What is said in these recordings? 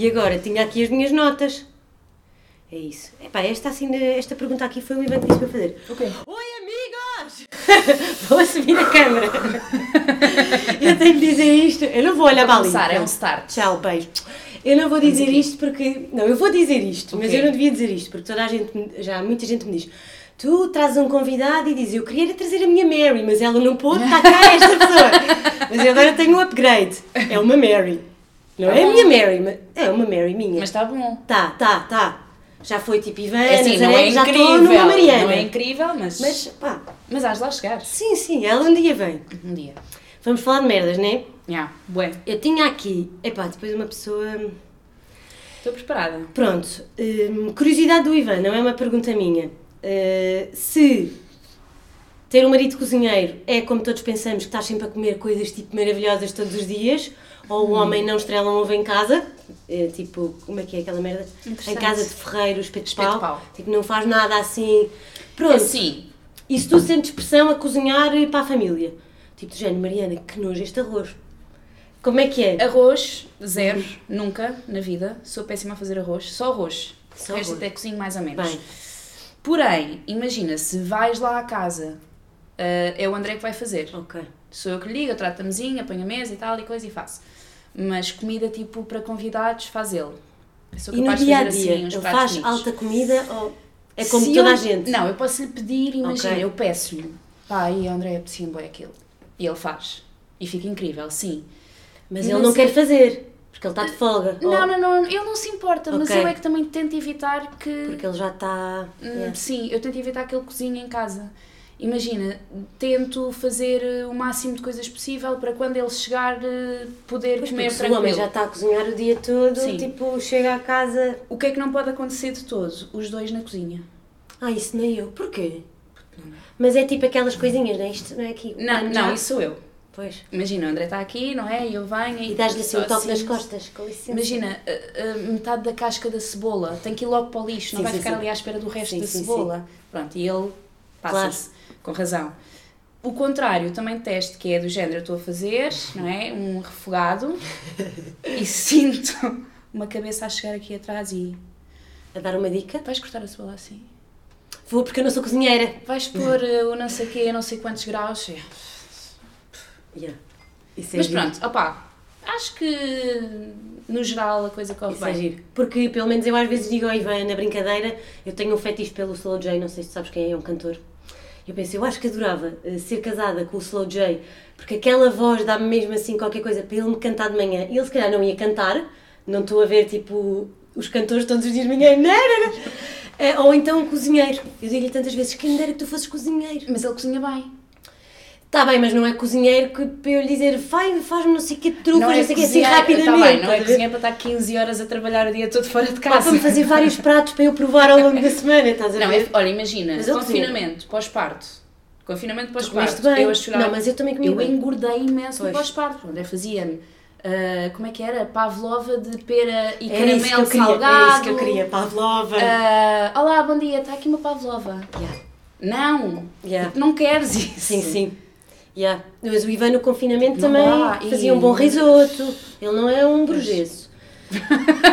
E agora tinha aqui as minhas notas. É isso. Epá, esta, assim, esta pergunta aqui foi o Ivan que disse para fazer. O quê? Oi, amigos! vou assumir a câmera. eu tenho que dizer isto. Eu não vou olhar para ali. é um start. Tchau, beijo. Eu não vou dizer isto porque. Não, eu vou dizer isto, mas Ok. eu não devia dizer isto, porque toda a gente, já muita gente me diz. Tu trazes um convidado e dizes, eu queria trazer a minha Mary, mas ela não pôde, está cá esta pessoa. Mas eu agora tenho um upgrade. É uma Mary. Não Tá é a minha Mary, mas é uma Mary minha. Mas está bom. Tá, tá, tá. Já foi tipo Ivana, É assim, não é já estou incrível. numa Mariana. Não é incrível, mas. Mas, pá, Mas hás de lá chegar. sim, sim, ela um dia vem. Um dia. Vamos falar de merdas, não é? Yeah, bué. Eu tinha aqui, epá, depois uma pessoa... Estou preparada. Pronto, hum, curiosidade do Ivan, não é uma pergunta minha. Uh, se ter um marido cozinheiro é como todos pensamos que estás sempre a comer coisas tipo maravilhosas todos os dias, ou o homem não estrela um ovo em casa, é, tipo, como é que é aquela merda? Em casa de ferreiro, espeto de pau, tipo, não faz nada assim. Pronto, Assim, e se tu sentes pressão a cozinhar para a família? Tipo, do género, Mariana, que nojo este arroz. Como é que é? arroz, zero, nunca na vida. Sou péssima a fazer arroz. Só arroz. Só arroz. até cozinho mais ou menos. Bem, Porém, imagina, se vais lá à casa, ah, é o André que vai fazer. ok. Sou eu que lhe ligo, eu trato a mesinha, ponho a mesa e tal e coisa e faço. Mas comida tipo para convidados faz ele. E no dia a fazer dia, assim ele faz alta comida ou é como Se toda eu- a gente? Não, eu posso lhe pedir, imagina, Ok. eu peço-lhe, pá, aí André, apetecia um boi aquilo. E ele faz. E fica incrível, sim. Mas Mas ele não é- quer fazer, porque ele está de folga. Não, ou- não, não, ele não se importa, mas Ok. eu é que também tento evitar que. Porque ele já está. Hum, Yeah. Sim, eu tento evitar que ele cozinhe em casa. Imagina, tento fazer eh, o máximo de coisas possível para quando ele chegar eh, poder Pois, comer se o tranquilo. homem já está a cozinhar o dia todo, Sim. tipo, chega a casa. O que é que não pode acontecer de todo? Os dois na cozinha. Ah, isso nem eu. Porquê? Mas é tipo aquelas coisinhas, não é? Isto não é aqui. Não, não, já- isso sou eu. Pois. Imagina, o André está aqui, não é? E eu venho E dás-lhe assim um toque nas assim. costas, com licença. Imagina, a- a metade da casca da cebola tem que ir logo para o lixo, não Sim, vai sim, ficar sim. ali à espera do resto da cebola. Pronto, e ele passa-se, com razão. O contrário, também teste, que é do género, eu estou a fazer, não é? Um refogado e sinto uma cabeça a chegar aqui atrás e A dar uma dica? vais cortar a cebola assim. Vou porque eu não sou cozinheira. Vais pôr eh, o não sei quê, não sei quantos graus. É. Yeah. Isso é Mas giro. pronto, opá, acho que no geral a coisa corre Isso é bem. giro. Porque pelo menos eu às vezes digo ao Ivan na brincadeira, eu tenho um fetiche pelo Slow J, não sei se tu sabes quem é, é um cantor. Eu pensei, eu acho que adorava eh, ser casada com o Slow J, porque aquela voz dá-me mesmo assim qualquer coisa para ele me cantar de manhã. Ele se calhar não ia cantar, não estou a ver tipo os cantores todos os dias de manhã, não. Eh, Ou então um cozinheiro. Eu digo-lhe tantas vezes, quem dera que tu fosses cozinheiro. Mas ele cozinha bem. Está bem, mas não é cozinheiro que para eu lhe dizer, vai, faz-me não sei o que, trufas, não, é sei o que, assim cozinhar- rapidamente. Tá bem, não é cozinhar para estar 15 horas a trabalhar o dia todo fora de casa. para me fazer vários pratos para eu provar ao longo da semana, estás a Não, ver? é, olha, imagina, Mas confinamento, pós-parto. Confinamento pós-parto. Eu a chorar. Não, mas eu também comi Eu bem. engordei imenso pós-parto. Onde fazia-me, ah, como é que era? Pavlova de pera e Era que caramelo queria, salgado. era isso que eu queria, Pavlova. Ah, olá, bom dia, está aqui uma Pavlova. Yeah, Não, yeah. não queres isso. Sim, sim. Yeah. Mas o Ivan no confinamento Não também dá, e- fazia um bom risoto. Ele não é um brugesso.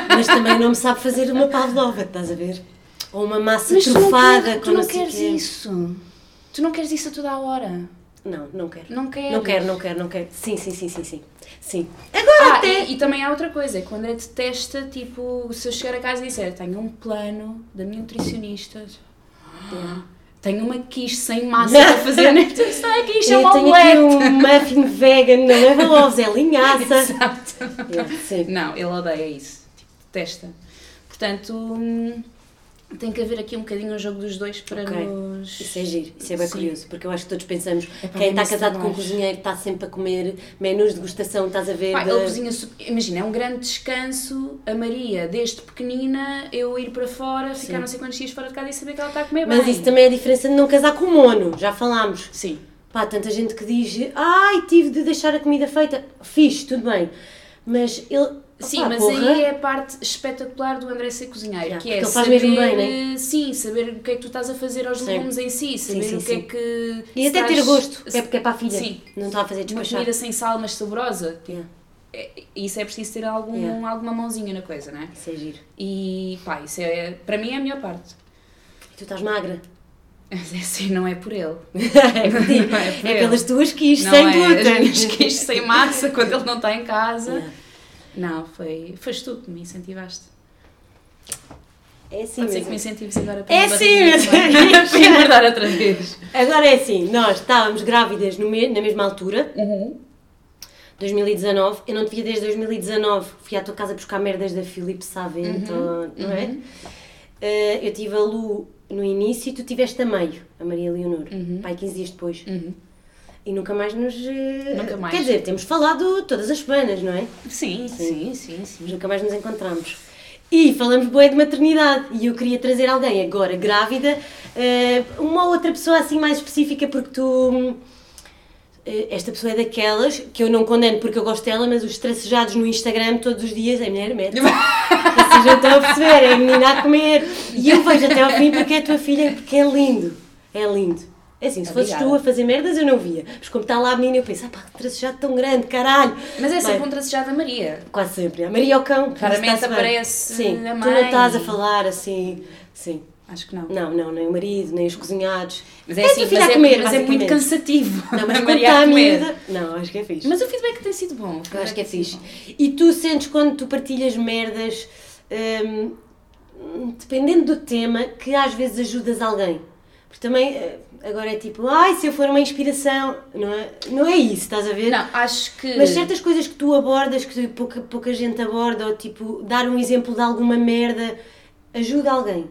Mas também não me sabe fazer uma Pavlova, estás a ver? Ou uma massa Mas tu não, trufada queres, com tu não queres quê. isso. Tu não queres isso a toda a hora. Não, não quero. Não queres. Não quero, não quero, não quero. Sim, sim, sim, sim, sim. Sim. Agora Ah, até... e, e também há outra coisa, é que o André detesta, tipo, se eu chegar a casa e disser, tenho um plano da minha nutricionista, tenho uma quiche sem massa para fazer? Tu Isso não é quiche, é uma tenho aqui um muffin vegan, não leva ovos, é linhaça. Exato. Yeah. Não, ele odeia isso, tipo, detesta. Portanto, hum, tem que haver aqui um bocadinho um jogo dos dois para Ok. nos... Isso é giro, isso é bem Sim. curioso, porque eu acho que todos pensamos, É quem está casado com um cozinheiro está sempre a comer menus de degustação, estás a ver? Pá, de- ele cozinha, su- imagina, é um grande descanso a Maria, desde pequenina, eu ir para fora, ficar Sim. não sei quantos dias fora de casa e saber que ela está a comer bem. Mas isso também é a diferença de não casar com mono, já falámos. Sim. Pá, tanta gente que diz, ai, tive de deixar a comida feita. Fixe, tudo bem. Mas ele. Sim, opá, mas porra, aí é a parte espetacular do André ser cozinheiro, Yeah, que é ele faz saber, mesmo bem, né? sim, saber o que é que tu estás a fazer aos Sim. legumes em si, saber sim, o que sim. é que... E até ter estás- gosto, que é porque é para a filha. Sim. Não está a fazer Uma despachar. comida sem sal, mas saborosa, Yeah. é- isso é preciso ter algum, Yeah. alguma mãozinha na coisa, não é? Isso é giro. E pá, isso é, para mim é a melhor parte. E tu estás magra. É assim, não é por ele. é por ti. Não é por É ele. pelas tuas quis, Não sem é glúten. as minhas quis sem massa quando ele não está em casa. Yeah. Não, foi, foste tu que me incentivaste. É assim Pode ser que mesmo. me incentives agora para É uma sim, barriguinha, mas- para engordar outra vez. Agora é assim, nós estávamos grávidas me- na mesma altura, 2019. Eu não te via desde 2019. Fui à tua casa buscar merdas da Filipe Savento, Uhum, não é? Eh, eu tive a Lu no início e tu tiveste a meio, a Maria Leonor. Pai, 15 dias depois. Uhum. E nunca mais nos. eh, Nunca mais. Quer dizer, temos falado todas as semanas, não é? Sim, sim, sim, sim. Mas nunca mais nos encontramos. E falamos bem de maternidade e eu queria trazer alguém agora grávida, eh, uma ou outra pessoa assim mais específica, porque tu. eh, Esta pessoa é daquelas que eu não condeno porque eu gosto dela, mas os tracejados no Instagram todos os dias é mulher mete. Vocês já estão a perceber, é a menina a comer. E eu vejo até ao fim porque é a tua filha, porque é lindo. É lindo. É assim, se fosses tu Obrigada. a fazer merdas eu não via. Mas como está lá a menina, eu penso, ah pá, que tracejado tão grande, caralho. Mas é sempre Bem, um tracejado da Maria. Quase sempre. A Maria ao cão. Raramente está-se bem. aparece Sim, a tu mãe. não estás a falar assim. Sim. Acho que não. Não, não, nem o marido, nem os cozinhados. Mas é a assim, tua mas filha a é, comer, mas é muito cansativo. Não, mas quando está a miúda. Não, acho que é fixe. Mas o feedback tem sido bom. Eu acho que é fixe. E tu sentes quando tu partilhas merdas, hum, dependendo do tema, que às vezes ajudas alguém. Porque também, eh, agora é tipo, ai, se eu for uma inspiração. Não é, não é isso, estás a ver? Não, acho que. Mas certas coisas que tu abordas, que pouca, pouca gente aborda, ou tipo, dar um exemplo de alguma merda, ajuda alguém.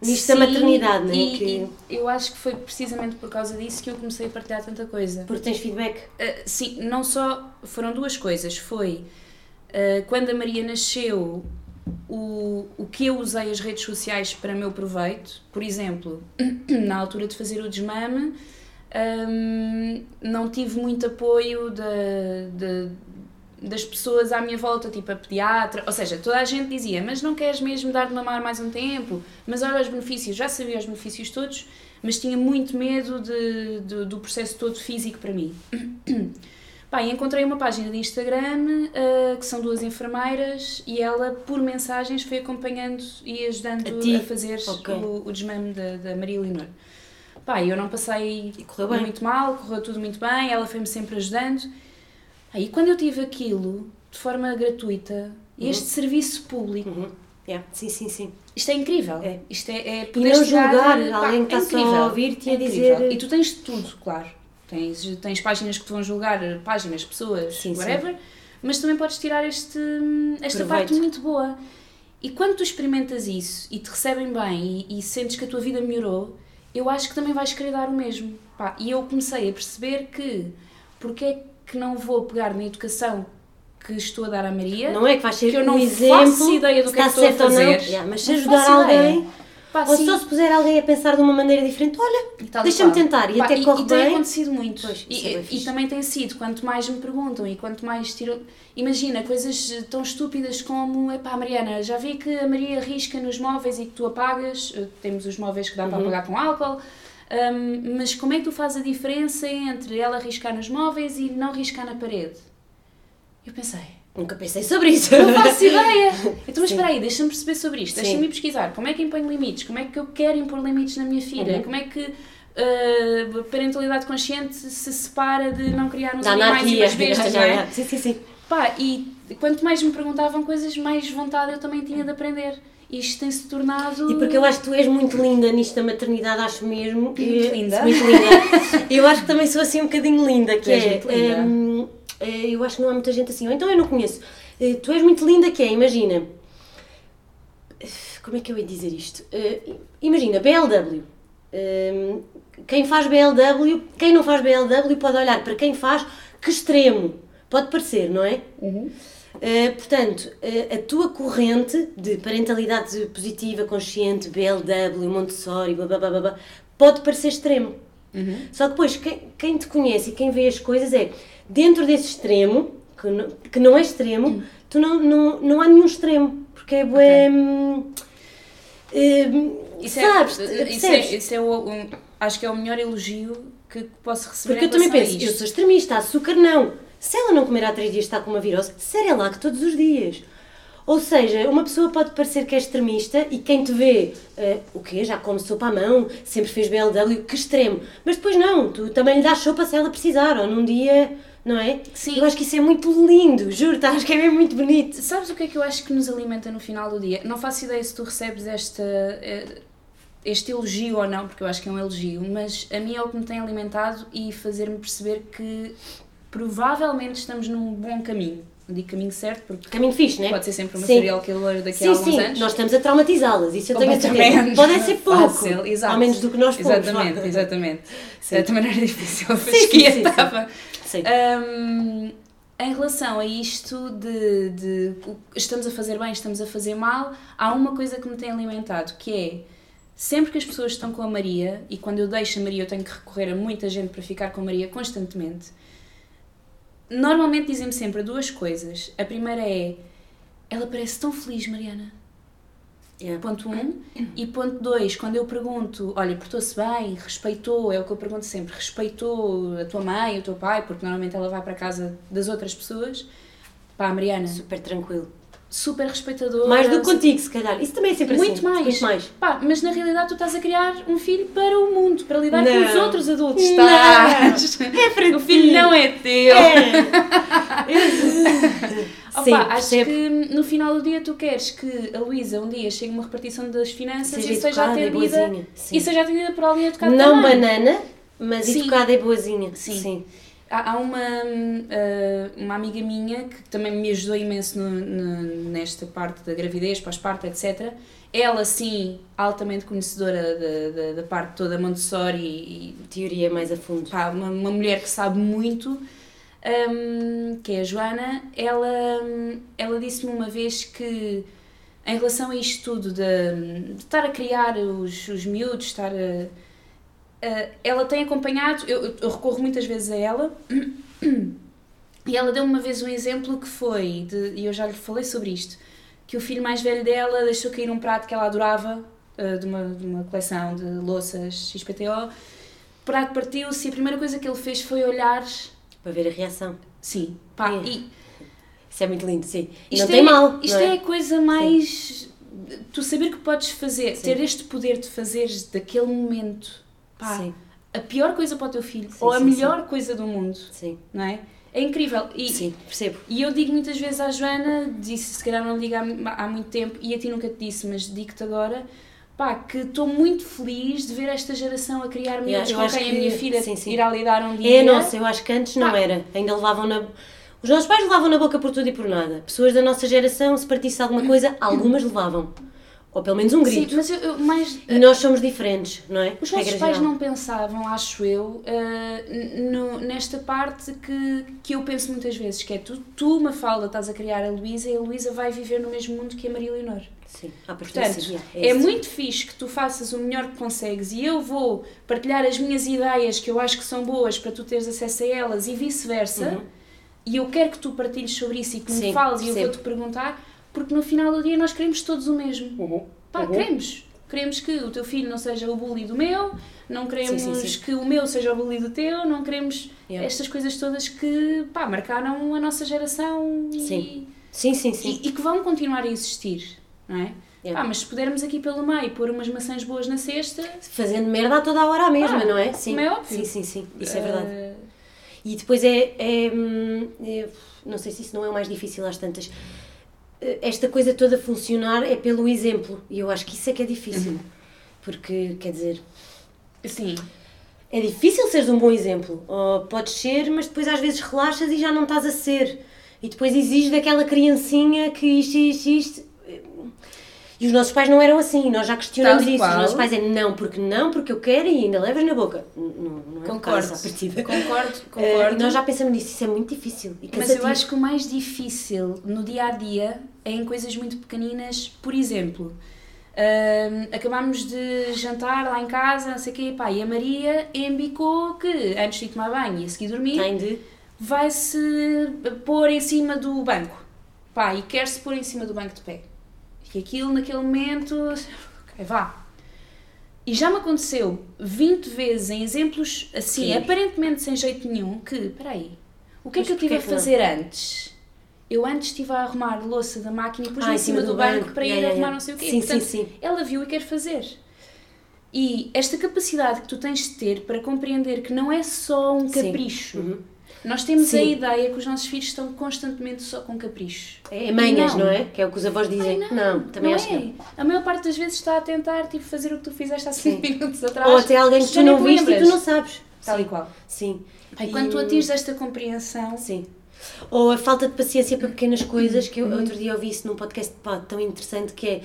Nisto da maternidade, não é? E, que... e eu acho que foi precisamente por causa disso que eu comecei a partilhar tanta coisa. Porque tens feedback. Uh, sim, não só. Foram duas coisas. Foi uh, quando a Maria nasceu, o, o que eu usei as redes sociais para meu proveito. Por exemplo, na altura de fazer o desmame, um, não tive muito apoio da, da- das pessoas à minha volta, tipo a pediatra, ou seja, toda a gente dizia, mas não queres mesmo dar de mamar mais um tempo? Mas olha os benefícios, já sabia os benefícios todos, mas tinha muito medo de, de- do processo todo físico para mim. Pá, e encontrei uma página de Instagram ah, que são duas enfermeiras e ela, por mensagens, foi acompanhando e ajudando A a, fazer Ok. o, o desmame da, da Maria Leonor. Pá, e eu não passei E muito mal, correu tudo muito bem, ela foi-me sempre ajudando. Aí quando eu tive aquilo de forma gratuita, este serviço público, Uhum. Yeah. Sim, sim, sim. isto é incrível. É. Isto é, é E poderes não julgar pá, alguém que é está só incrível, a ouvir-te e é a dizer- E tu tens tudo, claro. Tens, tens páginas que te vão julgar, páginas, pessoas, Sim, sim. whatever, mas também podes tirar este, esta Proveito. parte muito boa. E quando tu experimentas isso e te recebem bem e, e sentes que a tua vida melhorou, eu acho que também vais querer dar o mesmo. Pá, e eu comecei a perceber que porque é que não vou pegar na educação que estou a dar à Maria, Não é que vais ser que eu um não exemplo faço ideia do que é que estou a ou não. fazer. Yeah, mas se ajudar faço ideia. Pá, ou sim. só se puser alguém a pensar de uma maneira diferente, olha, E e Deixa-me tentar, e Pá, até corre e tem bem. acontecido muito. Pois, e, é e também tem sido, quanto mais me perguntam e quanto mais tiram. Imagina, coisas tão estúpidas como: epá, Mariana, já vi que a Maria risca nos móveis e que tu apagas. eh, Temos os móveis que dá Uhum. para apagar com álcool. hum, mas como é que tu fazes a diferença entre ela riscar nos móveis e não riscar na parede? Eu pensei, nunca pensei sobre isso. não faço ideia. Então, mas Sim. espera aí, deixa-me perceber sobre isto, deixa-me pesquisar. Como é que impõe limites? Como é que eu quero impor limites na minha filha? Uhum. Como é que uh, a parentalidade consciente se separa de não criar uns animais e umas bestas, Já, não é? já. Sim, sim, sim. Pá, e quanto mais me perguntavam coisas, mais vontade eu também tinha de aprender. Isto tem-se tornado... E porque eu acho que tu és muito linda nisto da maternidade, acho mesmo. Muito E- linda. Muito linda. eu acho que também sou assim um bocadinho linda, que Tu és é. muito linda. hum, eh, eu acho que não há muita gente assim. Ou então eu não conheço. Eh, tu és muito linda, que é, imagina. Como é que eu ia dizer isto? Eh, imagina, BLW. Hum, quem faz BLW, quem não faz BLW pode olhar para quem faz, que extremo. Pode parecer, não é? Uh, portanto, uh, a tua corrente de parentalidade positiva, consciente, BLW, Montessori, blá, blá, blá, blá, blá, pode parecer extremo. Só que depois, quem, quem te conhece e quem vê as coisas é, dentro desse extremo, que não, que não é extremo, tu não, não, não há nenhum extremo, porque é bué... hum, hum, Isso sabes, é, isso percebes? é, isso é o, um- acho que é o melhor elogio que posso receber Porque eu também penso, eu sou extremista, açúcar não, Se ela não comer há três dias está com uma virose, Cerelac todos os dias. Ou seja, uma pessoa pode parecer que é extremista e quem te vê, uh, o quê? Já come sopa à mão, sempre fez BLW, que extremo. Mas depois não, tu também lhe dás sopa se ela precisar, ou num dia, não é? Sim. Eu acho que isso é muito lindo, juro, tá? acho que é mesmo muito bonito. Sabes o que é que eu acho que nos alimenta no final do dia? Não faço ideia se tu recebes esta, eh, este elogio ou não, porque eu acho que é um elogio, mas a mim é o que me tem alimentado e fazer-me perceber que provavelmente estamos num bom caminho digo caminho certo, porque caminho fixe, né? pode ser sempre uma sim. serial killer daqui sim, a alguns sim. anos. Nós estamos a traumatizá-las, isso eu tenho a certeza. Pode ser pouco, Fácil, exato. ao menos do que nós pomos. Exatamente, vá. exatamente. Sim. Também não era difícil, a sim, estava. Sim. Um, em relação a isto de, de estamos a fazer bem, estamos a fazer mal, há uma coisa que me tem alimentado, que é sempre que as pessoas estão com a Maria, e quando eu deixo a Maria eu tenho que recorrer a muita gente para ficar com a Maria constantemente, normalmente dizem-me sempre duas coisas. A primeira é: ela parece tão feliz, Mariana. Yeah. Ponto 1. Um. E ponto 2, quando eu pergunto, olha, portou-se bem, respeitou, é o que eu pergunto sempre, respeitou a tua mãe, o teu pai, porque normalmente ela vai para a casa das outras pessoas. Pá, Mariana. Super tranquilo. Super respeitador. Mais do que contigo, se calhar. Isso também é sempre muito assim. Mais. Muito mais. Pá, mas na realidade tu estás a criar um filho para o mundo, para lidar não. com os outros adultos. Não. Estás. É para o filho não é teu. É. Opa, Sim, acho que no final do dia tu queres que a Luísa um dia chegue uma repartição das finanças Seja e seja e atendida. Sim. e seja atendida por alguém educado Não também. banana, mas Sim. educada e boazinha. Sim. Sim. Há, há uma, uh, uma amiga minha que também me ajudou imenso no, no- nesta parte da gravidez, pós-parto, etc. Ela, sim, altamente conhecedora da, da, da parte toda Montessori e, Teoria mais a fundo. pá, uma, uma mulher que sabe muito, hum, que é a Joana, ela, ela disse-me uma vez que em relação a isto tudo de, de estar a criar os, os miúdos, estar a, a- ela tem acompanhado, eu, eu recorro muitas vezes a ela, e ela deu-me uma vez um exemplo que foi, de, e eu já lhe falei sobre isto, que o filho mais velho dela deixou cair um prato que ela adorava, eh, de, uma, de uma coleção de louças XPTO, o prato partiu-se e a primeira coisa que ele fez foi olhar, Para ver a reação. sim, pá, É. e Isso é muito lindo, sim. E isto não tem é, mal. Isto não é a coisa mais. Tu saber que podes fazer, Sim. ter este poder de fazeres daquele momento pá, Sim, a pior coisa para o teu filho Sim, ou a sim, melhor coisa do mundo, sim. não é? É incrível. E, Sim, percebo. e eu digo muitas vezes à Joana, disse se calhar não digo há, há muito tempo e a ti nunca te disse, mas digo-te agora. Pá, que estou muito feliz de ver esta geração a criar miúdos com quem a minha filha sim, sim. irá lidar um dia. É nossa, eu acho que antes não Pá. era. Ainda levavam na. Os nossos pais levavam na boca por tudo e por nada. Pessoas da nossa geração, se partisse alguma coisa, algumas levavam. Ou pelo menos um Sim, grito. mas eu, eu mais. E nós somos diferentes, não é? Os nossos pais geral. não pensavam, acho eu, uh, no- nesta parte que, que eu penso muitas vezes, que é tu, tu Mafalda, estás a criar a Luísa e a Luísa vai viver no mesmo mundo que a Maria Leonor. Sim, partida, Portanto, sim, é, isso. muito fixe que tu faças o melhor que consegues e eu vou partilhar as minhas ideias que eu acho que são boas para tu teres acesso a elas e vice-versa. Uhum. E eu quero que tu partilhes sobre isso e que me Sim, fales e eu vou-te perguntar, porque no final do dia nós queremos todos o mesmo. Uhum. Pá, Uhum. queremos. Queremos que o teu filho não seja o bully do meu, não queremos Sim, sim, sim. que o meu seja o bully do teu, não queremos Yeah. estas coisas todas que pá, marcaram a nossa geração e, Sim. Sim, sim, sim. e, e que vão continuar a existir, não é? Yeah. Pá, mas se pudermos aqui pelo meio pôr umas maçãs boas na cesta, Fazendo merda a toda a hora a mesma, Ah, não é? Sim. como é óbvio. Sim, sim, sim. Isso é verdade. eh, E depois é, é, hum, é- Não sei se isso não é o mais difícil às tantas. Esta coisa toda funcionar é pelo exemplo. E eu acho que isso é que é difícil. Uhum. Porque, quer dizer, sim, é difícil seres um bom exemplo. Ou podes ser, mas depois às vezes relaxas e já não estás a ser. E depois exiges daquela criancinha que isto, isto, isto. E os nossos pais não eram assim, nós já questionamos Tal isso. qual. Os nossos pais é não, porque não, porque eu quero e ainda levas na boca. Não, não é concordo. caso partida. Concordo, Eh, concordo. e nós já pensamos nisso, isso é muito difícil. Mas eu acho que o mais difícil no dia a dia é em coisas muito pequeninas. Por exemplo, hum, acabámos de jantar lá em casa, não sei o quê, pá, e a Maria embicou que antes de ir tomar banho e a seguir dormir, vai-se pôr em cima do banco. Pá, e quer-se pôr em cima do banco de pé. E aquilo naquele momento, ok, vá. E já me aconteceu 20 vezes em exemplos assim, Sim. aparentemente sem jeito nenhum, que, peraí, O que é Mas que eu estive porquê a que não? fazer antes? Eu antes estive a arrumar louça da máquina e pus-me Ah, em cima do, banco, para ir Yeah, arrumar yeah. não sei o quê. Sim, Portanto, sim, sim. ela viu e quer fazer. E esta capacidade que tu tens de ter para compreender que não é só um capricho. Uhum. Nós temos a Sim. ideia que os nossos filhos estão constantemente só com caprichos. É manhas, Não. não. é? Que é o que os avós dizem. Ai, não, também não acho que é. não. A maior parte das vezes está a tentar tipo, fazer o que tu fizeste há 5 Sim. minutos atrás. Ou até alguém que tu não te viste e tu não sabes. Tal Sim. e qual. Sim. E quando tu atinges esta compreensão, Sim. Ou a falta de paciência para pequenas coisas, que eu outro dia ouvi isso num podcast pá, tão interessante que é.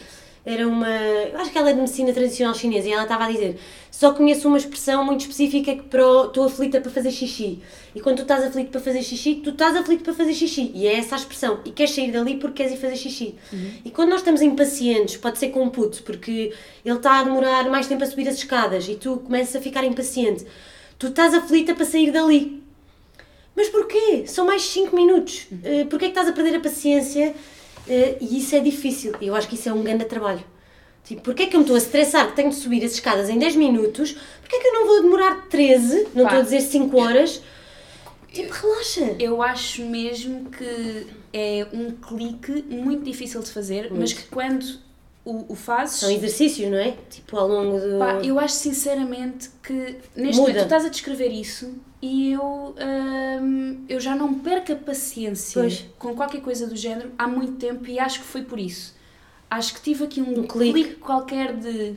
Era uma. Acho que ela é de medicina tradicional chinesa e ela estava a dizer: só conheço uma expressão muito específica que para o estou aflita para fazer xixi. E quando tu estás aflito para fazer xixi, tu estás aflito para fazer xixi. E é essa a expressão. E queres sair dali porque queres ir fazer xixi. E quando nós estamos impacientes, pode ser com um puto, porque ele está a demorar mais tempo a subir as escadas e tu começas a ficar impaciente, tu estás aflita para sair dali. Mas porquê? São mais 5 minutos. Uh, porquê é que estás a perder a paciência? Uh, e isso é difícil. Eu acho que isso é um grande trabalho. Tipo, porquê é que eu me estou a estressar que tenho de subir as escadas em 10 minutos? Porquê é que eu não vou demorar 13? Não Pá, estou a dizer 5 horas. Tipo, relaxa. eu acho mesmo que é um clique muito difícil de fazer, mas que quando o, o fazes. São exercícios, não é? Tipo, ao longo do... Pá, eu acho sinceramente que neste Muda. momento tu estás a descrever isso e eu, hum, eu já não perco a paciência Pois. com qualquer coisa do género há muito tempo e acho que foi por isso. Acho que tive aqui um, Um clique. clique. qualquer de.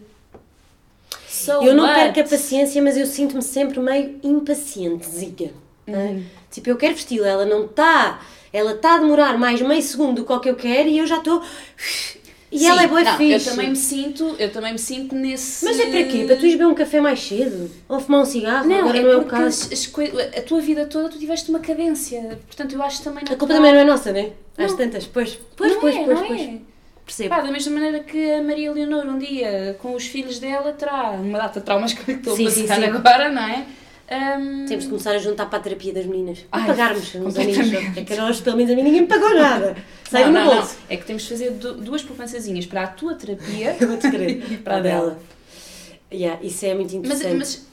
So Eu não what? perco a paciência, mas eu sinto-me sempre meio impacientezinha. não é? Uhum. Tipo, eu quero vesti-la, ela não está... Ela está a demorar mais meio segundo do que eu quero e eu já estou... E Sim, ela é boa não, fixe. Eu também me sinto, eu também me sinto nesse. Mas é para quê? Para tu ires beber um café mais cedo? Ou fumar um cigarro? Não, Agora é não é o caso. as, as a tua vida toda tu tiveste uma cadência. Portanto, eu acho também A culpa também não é nossa, né? Às Não. tantas. Pois, pois, Não pois, é, pois, não pois. é. Percebo. Pá, da mesma maneira que a Maria Leonor um dia com os filhos dela terá uma data de traumas que eu estou Sim, a sim, passar sim. agora, não é? Hum, Temos de começar a juntar para a terapia das meninas. E Ai, pagarmos uns completamente. É que nós, pelo menos a mim, ninguém me pagou nada. Saiu no não, bolso. não. É que temos de fazer du- duas poupançazinhas para a tua terapia. Querer. Para a dela. Yeah, isso é muito mas, interessante. mas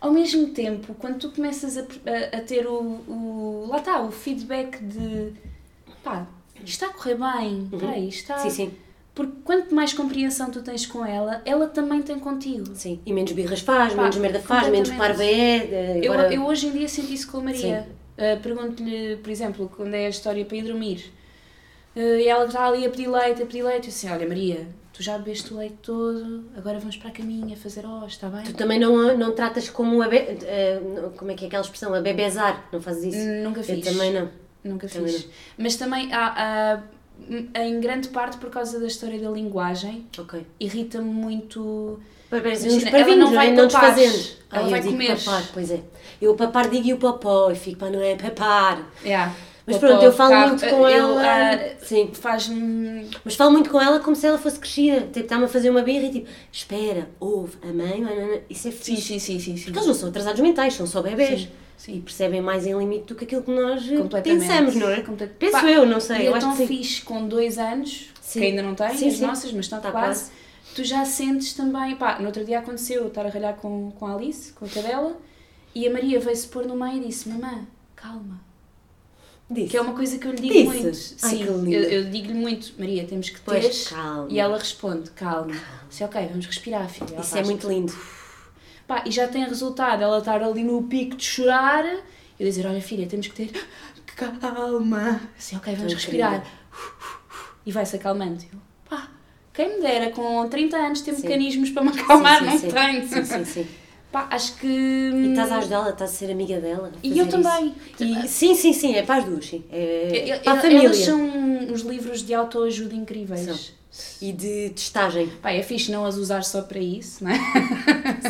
ao mesmo tempo, quando tu começas a, a- a ter o, o. Lá está, o feedback de. pá, isto está a correr bem. Espera aí, isto está. Sim, sim, Porque quanto mais compreensão tu tens com ela, ela também tem contigo. sim. E menos birras faz, Pá, menos merda faz, menos parva é. Eu, Agora... eu hoje em dia sinto isso com a Maria. Uh, Pergunto-lhe, por exemplo, quando é a história para ir dormir. Uh, e ela está ali a pedir leite, a pedir leite. Eu assim, olha Maria, tu já bebeste o leite todo, agora vamos para a caminha fazer hoje, está bem? Tu também não, não tratas como a be... eh, como é que é aquela expressão? A bebezar. Não fazes isso? Nunca Eu fiz. também não. Nunca Também fiz. Mas também há, há, em grande parte por causa da história da linguagem, irrita-me muito. Mas Imagina, uns ela não vai é? não papar, ela Ai, vai comer. papar, pois é. Eu papar digo e o popó, e fico para não é papar. Yeah. Mas Popó, pronto, eu falo carro, muito com eu, ela. ah, Sim. Faz-me. Mas falo muito com ela como se ela fosse crescida. Tipo, está-me a fazer uma birra e tipo, espera, ouve, a mãe, isso é Sim, fixe. sim, sim, sim. sim. Porque eles não são atrasados mentais, são só bebés. Sim, sim. E percebem mais em limite do que aquilo que nós pensamos, não é? Comple- Penso Pá, eu, não sei. Eu acho tão fixe com dois anos, Sim. que ainda não tem, Sim, as sim. nossas, mas Está quase. Tu já sentes também, pá, no outro dia aconteceu eu estar a ralhar com, com a Alice, com a cadela, e a Maria veio-se pôr no meio e disse: Mamã, calma. Disse. Que é uma coisa que eu lhe digo Disse? muito. Sim, eu, eu digo-lhe muito: Maria, temos que ter. Pois, calma. E ela responde: calma. Sim, ok, vamos respirar, filha. Isso é muito lindo. Pá, e já tem resultado ela estar ali no pico de chorar e eu dizer: Olha, filha, temos que ter calma. Assim, ok, vamos respirar. E vai-se acalmando. Eu, pá, quem me dera com 30 anos ter Sim. mecanismos para me acalmar, sim, não sim. tenho. Sim, sim, sim. Pá, acho que. E estás a ajudá-la, estás a ser amiga dela. E eu também. E, sim, sim, sim, é para as duas, sim. É, E- para a família. Elas são uns livros de autoajuda incríveis. São. E de testagem. Pá, é fixe não as usar só para isso, não é?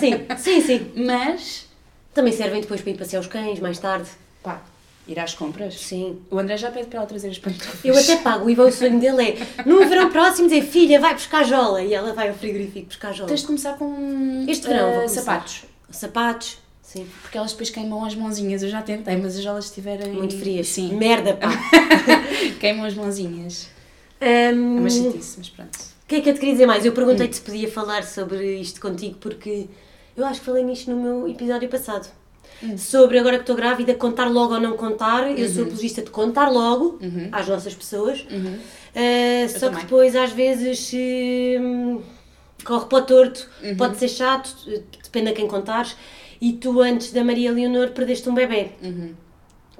Sim, sim, sim. Mas, Também servem depois para ir passear os cães, mais tarde. pá, ir às compras. Sim. O André já pede para ela trazer as pantufas. Eu até pago, o Ivan, o sonho dele é no verão próximo dizer filha, vai buscar jola. E ela vai ao frigorífico buscar jola. Tens de começar com Este verão começar. sapatos. Sapatos, sim. Porque elas depois queimam as mãozinhas. Eu já tentei, mas as elas estiverem. Muito frias. Sim, Merda, pá. queimam as mãozinhas. Hum, É uma chatice, mas pronto. O que é que eu te queria dizer mais? Eu perguntei-te se podia falar sobre isto contigo porque eu acho que falei nisto no meu episódio passado. Sobre agora que estou grávida, contar logo ou não contar. Eu Uhum. sou apologista de contar logo às nossas pessoas. Uhum. Uh, só também. que depois, às vezes, hum, corre para o torto, Uhum. pode ser chato, depende a quem contares. E tu, antes da Maria Leonor, perdeste um bebê.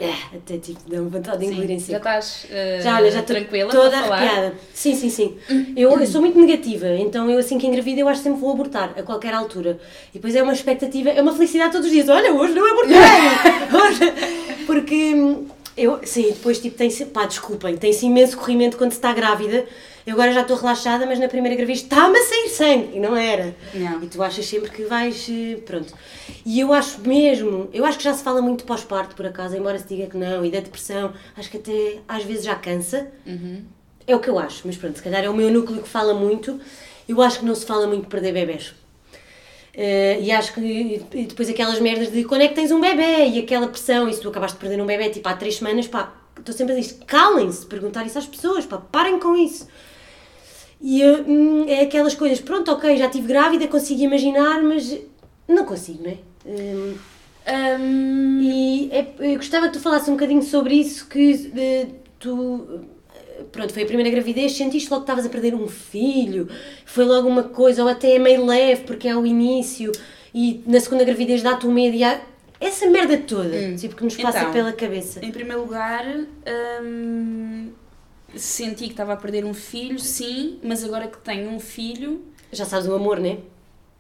Ah, até tipo, dá-me vontade de engolir em si. já estás eh, Já, olha, já tranquila toda para falar? arrepiada. Sim, sim, sim. Eu, eu sou muito negativa, então eu assim que engravido eu acho que sempre vou abortar, a qualquer altura. E depois é uma expectativa, é uma felicidade todos os dias. Olha, hoje não abortei! Hoje- Porque hum, eu, sim, depois tipo tem pá, desculpem, tem-se imenso corrimento quando se está grávida. Eu agora já estou relaxada, mas na primeira gravidez está-me a sair sangue, e não era. Não. E tu achas sempre que vais, eh, pronto. E eu acho mesmo, eu acho que já se fala muito pós-parto, por acaso, embora se diga que não, e da depressão, acho que até às vezes já cansa. É o que eu acho, mas pronto, se calhar é o meu núcleo que fala muito. Eu acho que não se fala muito de perder bebés. Eh, e acho que e depois aquelas merdas de quando é que tens um bebê e aquela pressão, e se tu acabaste de perder um bebê tipo há três semanas, pá, estou sempre a dizer calem-se, perguntar isso às pessoas, pá, parem com isso. E hum, é aquelas coisas, pronto, ok, já estive grávida, consigo imaginar, mas não consigo, não é? Hum, Hum, e é- eu gostava que tu falasses um bocadinho sobre isso, que eh, tu, pronto, foi a primeira gravidez, sentiste logo que estavas a perder um filho, foi logo uma coisa, ou até é meio leve, porque é o início, e na segunda gravidez dá-te um medo, e há essa merda toda, tipo, que nos passa Então, pela cabeça. Em primeiro lugar, hum, senti que estava a perder um filho, sim, mas agora que tenho um filho, Já sabes o amor, não é?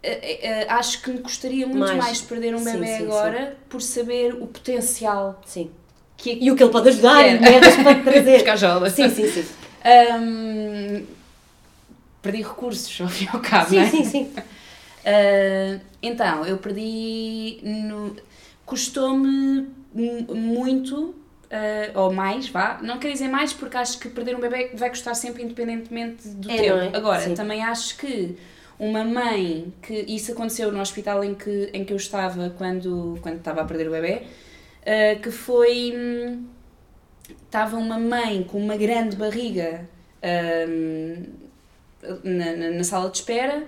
eh, eh, acho que me custaria muito Mais. mais, perder um Sim, bebê sim, agora por saber o potencial Sim. que E o que ele pode ajudar, É. e merdas que pode trazer. Escajola. Sim, sim, sim. Hum, perdi recursos, ao fim e ao cabo, Sim, não é? sim, sim. Ah, então, eu perdi. No, Custou-me mu- muito, ah, ou mais, vá. Não quer dizer mais porque acho que perder um bebê vai custar sempre independentemente do É, tempo. é? Agora, Sim. também acho que uma mãe, que isso aconteceu no hospital em que, em que eu estava quando, quando estava a perder o bebê, ah, que foi. hum, Estava uma mãe com uma grande barriga hum, na, na, na sala de espera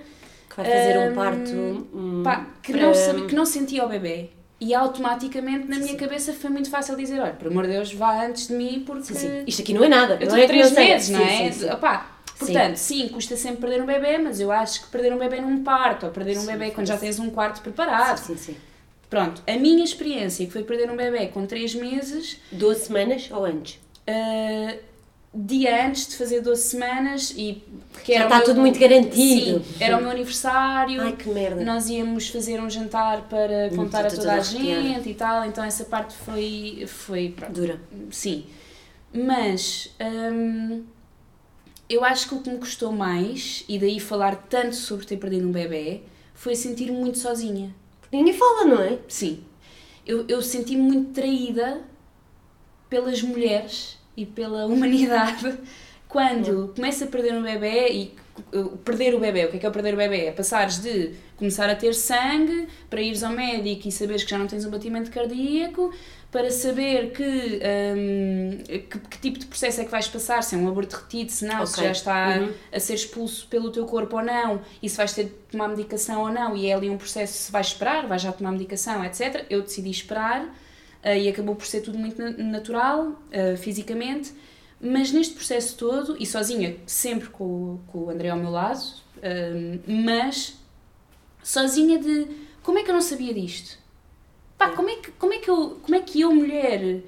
Que vai fazer um Hum, parto. hum, pá, que, para- não sabia, que não sentia o bebê. E automaticamente na minha cabeça foi muito fácil dizer: olha, por amor de Deus, vá antes de mim porque. Sim, sim. Isto aqui não é nada. Eu tenho é três meses, não Sim, é? sim, sim. Opá, portanto, sim. custa sempre perder um bebê, mas eu acho que perder um bebê num parto ou perder um Sim, bebê sim, quando já sim. tens um quarto preparado. Sim, sim, sim. Pronto, a minha experiência, que foi perder um bebê com 3 meses, 12 semanas ou antes? uh, dia antes de fazer 12 semanas e que Já está meu- tudo muito garantido. Sim, era o meu aniversário. Ai, que merda. Nós íamos fazer um jantar para contar a toda a gente e tal, então essa parte foi, foi pronto, Dura. sim. Mas hum, eu acho que o que me custou mais, e daí falar tanto sobre ter perdido um bebê, foi sentir-me muito sozinha. Ninguém fala, não é? Sim. Eu, eu senti-me muito traída pelas mulheres e pela humanidade quando começa a perder um bebê e perder o bebê, o que é que é o perder o bebê? É passares de começar a ter sangue para ires ao médico e saberes que já não tens um batimento cardíaco, para saber que, hum, que, que tipo de processo é que vais passar, se é um aborto retido, se não, se Ok. já está Uhum. a ser expulso pelo teu corpo ou não, e se vais ter de tomar medicação ou não, e é ali um processo se vais esperar, vais já tomar medicação, etc. Eu decidi esperar e acabou por ser tudo muito na- natural, eh, fisicamente, mas neste processo todo, e sozinha, sempre com, o- com o André ao meu lado, eh, mas sozinha de como é que eu não sabia disto? Pá, como é que, como é que, eu, como é que eu, mulher,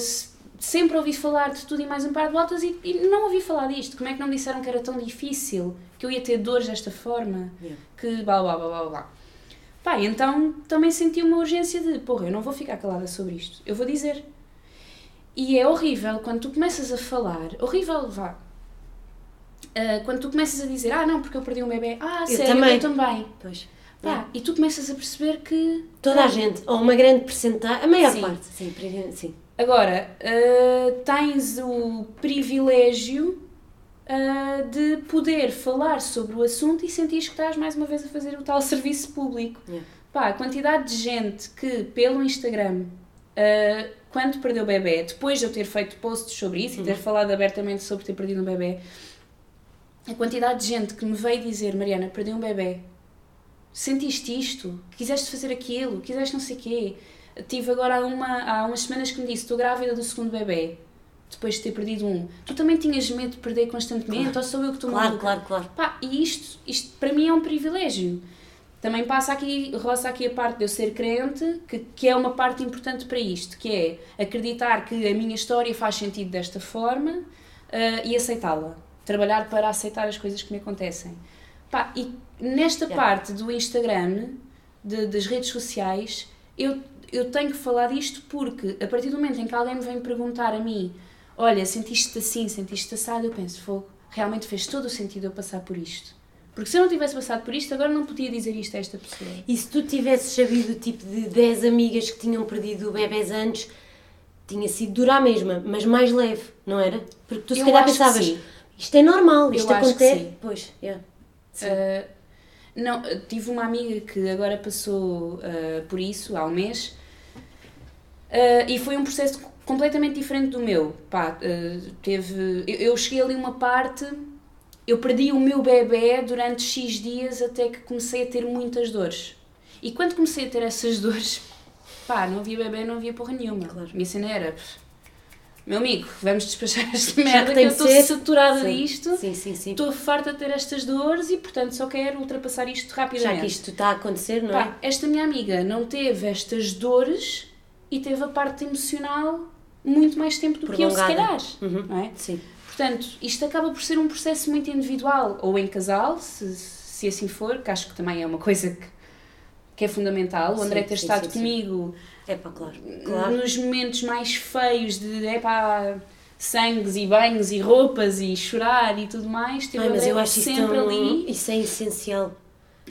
se- sempre ouvi falar de tudo e mais um par de botas e, e não ouvi falar disto? Como é que não me disseram que era tão difícil, que eu ia ter dores desta forma, Yeah. que blá blá blá blá blá. Pá, então também senti uma urgência de, porra, eu não vou ficar calada sobre isto, eu vou dizer. E é horrível quando tu começas a falar, horrível, vá. Ah, quando tu começas a dizer, ah não, porque eu perdi um bebê, ah sério, também. eu também. Pois. Pá, e tu começas a perceber que Toda a gente, ou uma grande porcentagem, a maior Sim. parte, sim, sim. Agora, ah, tens o privilégio ah, de poder falar sobre o assunto e sentires que estás mais uma vez a fazer o tal serviço público. Yeah. Pá, a quantidade de gente que pelo Instagram, ah, quando perdeu o bebê, depois de eu ter feito posts sobre isso e ter falado abertamente sobre ter perdido um bebê, a quantidade de gente que me veio dizer, Mariana, perdi um bebê. sentiste isto, quiseste fazer aquilo, quiseste não sei o quê. Tive agora há, uma, há umas semanas que me disse: estou grávida do segundo bebê, depois de ter perdido um. Tu também tinhas medo de perder constantemente, Claro. ou sou eu que estou Claro, maluca? claro, claro. Pá, e isto, isto para mim é um privilégio. Também passa aqui, roça aqui a parte de eu ser crente, que, que é uma parte importante para isto, que é acreditar que a minha história faz sentido desta forma ah, e aceitá-la. Trabalhar para aceitar as coisas que me acontecem. Pá, e nesta Yeah. parte do Instagram, de- das redes sociais, eu, eu tenho que falar disto porque a partir do momento em que alguém me vem perguntar a mim olha, sentiste-te assim, sentiste-te assado, eu penso, fogo, realmente fez todo o sentido eu passar por isto. Porque se eu não tivesse passado por isto, agora não podia dizer isto a esta pessoa. E se tu tivesses sabido tipo de 10 amigas que tinham perdido bebés antes, tinha sido dura a mesma, mas mais leve, não era? Porque tu se Eu calhar pensavas, isto é normal, isto Eu acontece. Pois, yeah. Sim. Uh, não, tive uma amiga que agora passou uh, por isso há um mês uh, e foi um processo completamente diferente do meu. Pá, uh, teve, eu, cheguei ali uma parte, eu perdi o meu bebê durante X dias até que comecei a ter muitas dores. E quando comecei a ter essas dores, pá, não havia bebê, não havia porra nenhuma. Claro. Minha cena era, "Pff, meu amigo, vamos despachar esta Já merda que que, eu estou saturada Sim. disto. Sim, sim, sim. Estou farta de ter estas dores e, portanto, só quero ultrapassar isto Já rapidamente. que isto está a acontecer, não Pá, é? esta minha amiga não teve estas dores e teve a parte emocional muito mais tempo do que eu, se calhar. Uhum. Não é? Sim. Portanto, isto acaba por ser um processo muito individual, ou em casal, se, se assim for, que acho que também é uma coisa que, que é fundamental. O André Sim, ter sim, estado sim, comigo É pá, claro. claro. nos momentos mais feios de epá, sangues e banhos e roupas e chorar e tudo mais, Ai, mas eu acho sempre tão... ali. Isso é essencial.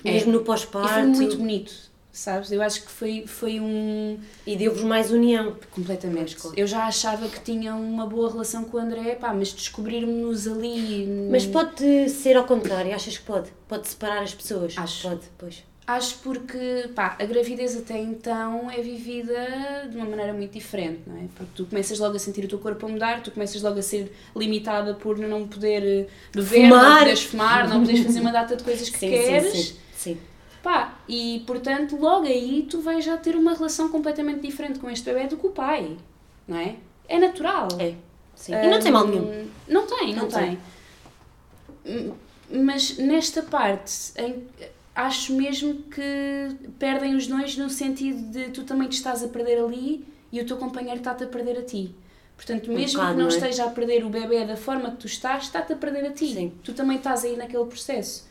É. Mesmo no E pós-parto. foi muito bonito, sabes? Eu acho que foi, foi um. E deu-vos mais união. Completamente. Claro. Eu já achava que tinha uma boa relação com o André, pá, mas descobrirmos ali. Mas pode ser ao contrário, achas que pode? Pode separar as pessoas? Acho. Pode, pois. Acho porque, pá, a gravidez até então é vivida de uma maneira muito diferente, não é? Porque tu começas logo a sentir o teu corpo a mudar, tu começas logo a ser limitada por não poder beber, não Fumar. poderes fumar, não poderes fazer uma data de coisas que Sim, queres. sim, sim. Pá, e portanto, logo aí tu vais já ter uma relação completamente diferente com este bebê do que o pai, não é? É natural. É. Sim. E não tem mal nenhum. Hum, Não tem, não, Não tem. Hum, Mas nesta parte, em- acho mesmo que perdem os dois no sentido de tu também te estás a perder ali e o teu companheiro está-te a perder a ti. Portanto, Um mesmo bocado, que não, não é? esteja a perder o bebê da forma que tu estás, está-te a perder a ti. Sim. Tu também estás aí naquele processo.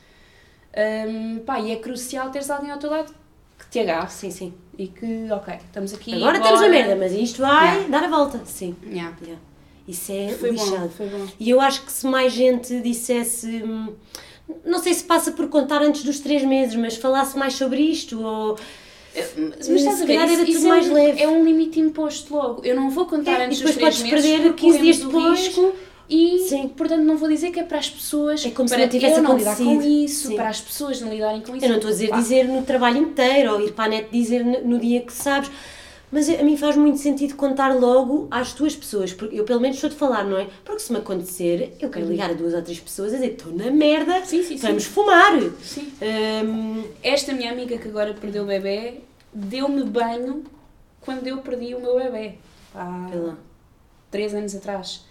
Hum, pá, e é crucial teres alguém ao teu lado que te agarre Sim, sim. e que, ok, estamos aqui. Agora estamos na merda, mas isto vai Yeah. dar a volta. Sim. Yeah. Yeah. Isso é Foi bom, foi bom. E eu acho que se mais gente dissesse. Não sei se passa por contar antes dos três meses, mas falasse mais sobre isto ou. Mas estás se a ver, era tudo é mais um, leve. É um limite imposto logo. Eu não vou contar É, antes e dos depois três podes meses perder porque 15 dias corremos o depois. risco e, Sim. portanto, não vou dizer que é para as pessoas, É como se para não tivesse eu não lidar com isso, Sim. para as pessoas não lidarem com isso. Eu não estou a dizer Pá, dizer no trabalho inteiro ou ir para a net dizer no dia que sabes, mas a mim faz muito sentido contar logo às tuas pessoas, porque eu pelo menos estou de falar, não é? Porque se me acontecer, eu quero ligar a duas ou três pessoas a dizer estou na merda, Sim, sim, sim. vamos fumar. Sim. Hum, Esta minha amiga que agora perdeu o bebê deu-me banho quando eu perdi o meu bebê. Há lá. três anos atrás.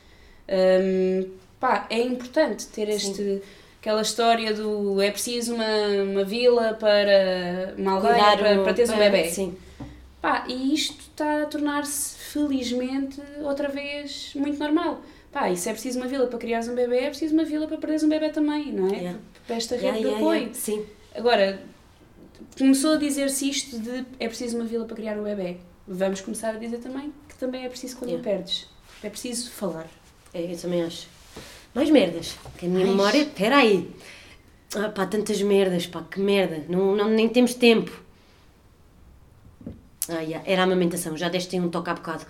Hum, pá, é importante ter este... Aquela história do é preciso uma, uma vila para uma aldeia Cuidar para, o- para teres um bebê. Sim. Pá, e isto está a tornar-se, felizmente, outra vez muito normal. Pá, e se é preciso uma vila para criares um bebê, é preciso uma vila para perderes um bebê também, não é? Yeah. Para esta rede Yeah, de apoio. yeah. Sim. Agora, começou a dizer-se isto de é preciso uma vila para criar um bebê. Vamos começar a dizer também que também é preciso quando perdes. É preciso falar. É, eu também acho. Mais merdas. Que a minha Mais? memória. Espera aí. Ah, pá, tantas merdas, pá, que merda. Não, não, nem temos tempo. Ah, yeah, era a amamentação, já deste um toque há bocado.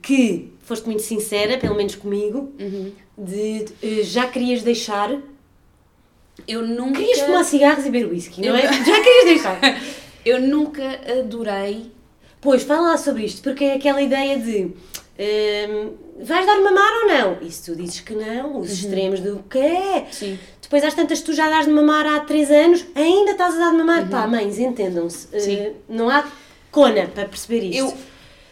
Que foste muito sincera, pelo menos comigo, de eh, já querias deixar. Eu nunca, Querias fumar cigarros e beber whisky, não Eu- é? Já querias deixar. eu nunca adorei. Pois, fala lá sobre isto, porque é aquela ideia de hum, vais dar mamar ou não? E se tu dizes que não, os extremos do que é? Sim. Depois às tantas tu já dás de mamar há 3 anos, ainda estás a dar de mamar. Pá, mães, entendam-se. Uhum. Eh, não há cona para perceber isto.